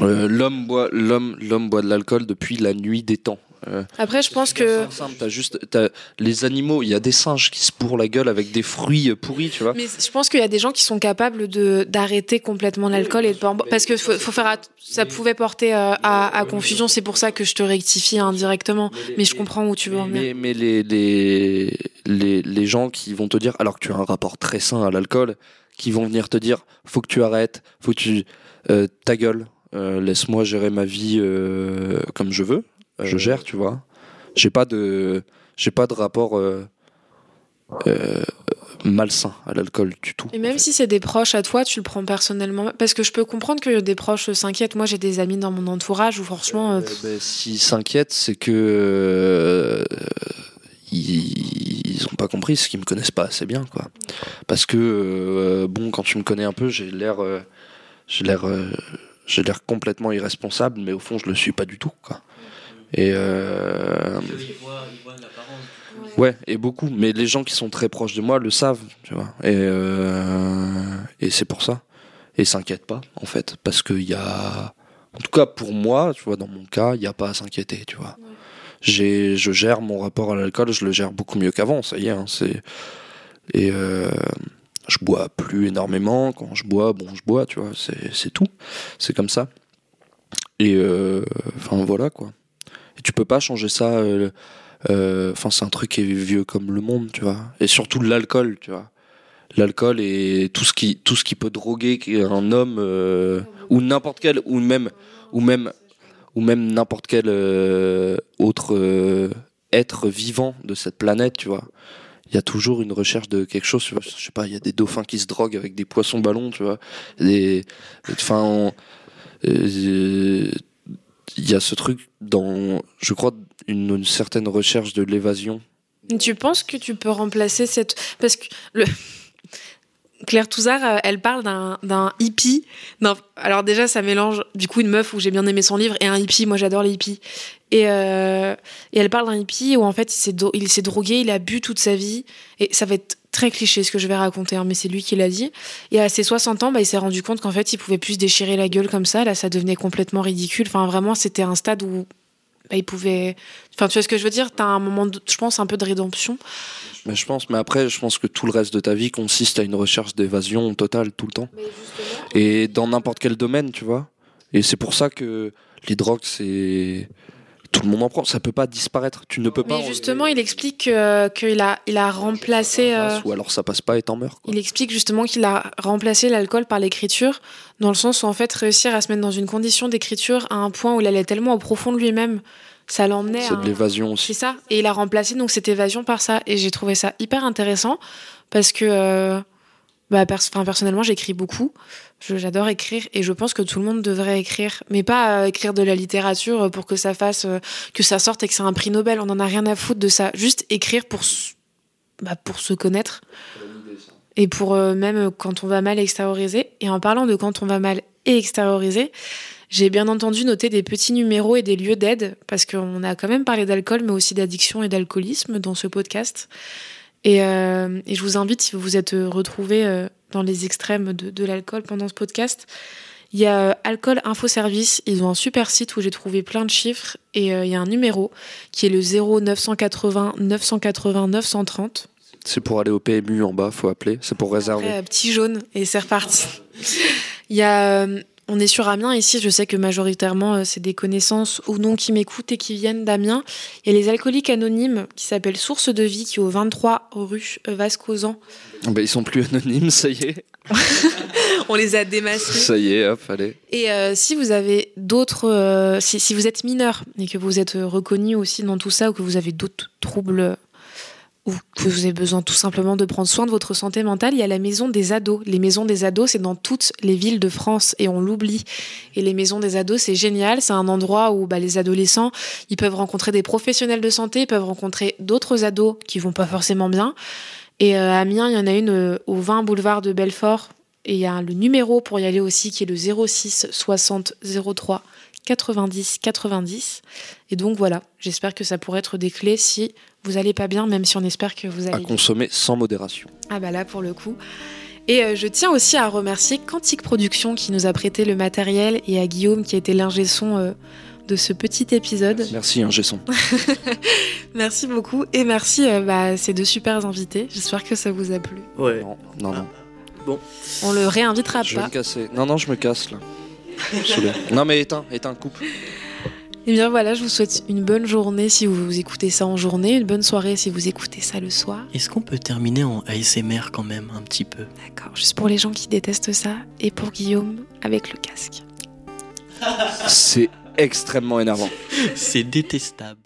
l'homme boit l'homme l'homme boit de l'alcool depuis la nuit des temps. Euh, Après, je pense c'est que. t'as juste t'as les animaux, il y a des singes qui se bourrent la gueule avec des fruits euh, pourris, tu vois. Mais je pense qu'il y a des gens qui sont capables de d'arrêter complètement l'alcool et de pas parce que faut, faut faire att- ça pouvait porter euh, à, à confusion. C'est pour ça que je te rectifie indirectement. Mais je comprends où tu veux en venir. Mais, mais les, les, les, les gens qui vont te dire, alors que tu as un rapport très sain à l'alcool, qui vont venir te dire, faut que tu arrêtes, faut que tu... euh, ta gueule, euh, laisse-moi gérer ma vie euh, comme je veux, je gère, tu vois. J'ai pas de, j'ai pas de rapport euh, euh, malsain à l'alcool du tout. Et même si c'est des proches à toi, tu le prends personnellement. Parce que je peux comprendre que des proches s'inquiètent. Moi, j'ai des amis dans mon entourage où franchement. euh, Euh, ben, S'ils s'inquiètent, c'est que euh, ils, ils ont pas compris, ce qu'ils me connaissent pas assez bien, quoi. Parce que euh, bon, quand tu me connais un peu, j'ai l'air, euh, j'ai l'air, euh, j'ai l'air complètement irresponsable, mais au fond, je le suis pas du tout, quoi. Et euh. Ouais, et beaucoup. Mais les gens qui sont très proches de moi le savent, tu vois. Et, euh, et c'est pour ça. Et s'inquiètent pas, en fait. Parce qu'il y a. En tout cas, pour moi, tu vois, dans mon cas, il n'y a pas à s'inquiéter, tu vois. J'ai, je gère mon rapport à l'alcool, je le gère beaucoup mieux qu'avant, ça y est. hein, c'est... Et, euh, je bois plus énormément. Quand je bois, bon, je bois, tu vois, c'est c'est tout. C'est comme ça. Et euh, enfin voilà quoi. Tu peux pas changer ça. euh, euh, Enfin, c'est un truc qui est vieux comme le monde, tu vois. Et surtout l'alcool, tu vois. L'alcool et tout ce qui tout ce qui peut droguer un homme euh, ou n'importe quel ou même ou même ou même n'importe quel autre être vivant de cette planète, tu vois. Il y a toujours une recherche de quelque chose, je sais pas, il y a des dauphins qui se droguent avec des poissons ballons, tu vois. Des, enfin, il y a ce truc dans, je crois, une, certaine recherche de l'évasion. Tu penses que tu peux remplacer cette. Parce que. Claire Touzard, euh, elle parle d'un hippie. Non, alors déjà, ça mélange du coup une meuf où j'ai bien aimé son livre et un hippie. Moi, j'adore les hippies. Et, euh, et elle parle d'un hippie où en fait, il s'est drogué, il a bu toute sa vie. Et ça va être très cliché ce que je vais raconter, hein, mais c'est lui qui l'a dit. Et à ses 60 ans, bah, il s'est rendu compte qu'en fait, il pouvait plus se déchirer la gueule comme ça. Là, ça devenait complètement ridicule. Enfin, vraiment, c'était un stade où bah, il pouvait. Enfin, tu vois ce que je veux dire? T'as un moment, de- je pense, un peu de rédemption. Mais je pense, mais après, je pense que tout le reste de ta vie consiste à une recherche d'évasion totale tout le temps. Et dans n'importe quel domaine, tu vois. Et c'est pour ça que les drogues, c'est. Tout le monde en prend. Ça peut pas disparaître. Tu ne peux pas. Mais justement, il explique que- qu'il a, il a remplacé. euh, Ou alors ça passe pas et t'en meurs. quoi. il explique justement qu'il a remplacé l'alcool par l'écriture, dans le sens où en fait réussir à se mettre dans une condition d'écriture à un point où il allait tellement au profond de lui-même, ça l'emmenait. C'est de un- l'évasion C'est aussi. ça. Et il a remplacé donc cette évasion par ça. Et j'ai trouvé ça hyper intéressant parce que, euh, bah, pers- enfin, personnellement, j'écris beaucoup. J'adore écrire et je pense que tout le monde devrait écrire, mais pas euh, écrire de la littérature pour que ça fasse, euh, que ça sorte et que c'est un prix Nobel. On en a rien à foutre de ça. Juste écrire pour, bah, pour se connaître et pour euh, même euh, quand on va mal extérioriser. Et en parlant de quand on va mal et extérioriser, j'ai bien entendu noter des petits numéros et des lieux d'aide, parce qu'on a quand même parlé d'alcool, mais aussi d'addiction et d'alcoolisme dans ce podcast. Et, euh, et je vous invite, si vous vous êtes retrouvés euh, dans les extrêmes de, de l'alcool pendant ce podcast, il y a euh, Alcool Info Service, ils ont un super site où j'ai trouvé plein de chiffres, et euh, il y a un numéro qui est le 0980 980 930. C'est pour aller au PMU en bas, faut appeler. C'est pour réserver. Après, euh, petit jaune, et c'est reparti. Il y a, on est sur Amiens ici, je sais que majoritairement euh, c'est des connaissances ou non qui m'écoutent et qui viennent d'Amiens. Il y a les alcooliques anonymes qui s'appellent Source de Vie, qui est au 23 rue Vascosan. Bah, ils sont plus anonymes, ça y est. On les a démassés. Ça y est, hop, allez. Et euh, si vous avez d'autres, euh, si, si vous êtes mineur et que vous êtes euh, reconnu aussi dans tout ça ou que vous avez d'autres troubles euh, vous avez besoin tout simplement de prendre soin de votre santé mentale, il y a la maison des ados. Les maisons des ados, c'est dans toutes les villes de France et on l'oublie. Et les maisons des ados, c'est génial. C'est un endroit où bah, les adolescents, ils peuvent rencontrer des professionnels de santé, ils peuvent rencontrer d'autres ados qui vont pas forcément bien. Et euh, à Amiens, il y en a une euh, au 20 boulevard de Belfort. Et il y a le numéro pour y aller aussi qui est le 06 60 03 90 90. Et donc voilà, j'espère que ça pourrait être des clés si vous allez pas bien, même si on espère que vous À allez. consommer sans modération. Ah bah là pour le coup. Et euh, je tiens aussi à remercier Quantique Productions qui nous a prêté le matériel et à Guillaume qui a été l'ingé son euh, de ce petit épisode. Merci, hein, Gesson. Merci beaucoup et merci euh, bah, ces deux super invités. J'espère que ça vous a plu. Ouais. Non, non, non. Bon, On le réinvitera Je vais pas. me casser. Non, non, je me casse là. Je non, mais éteins, éteins, coupe. Et bien voilà, je vous souhaite une bonne journée si vous écoutez ça en journée, une bonne soirée si vous écoutez ça le soir. est-ce qu'on peut terminer en ASMR quand même un petit peu? D'accord, juste pour les gens qui détestent ça et pour Guillaume avec le casque. C'est extrêmement énervant. C'est détestable.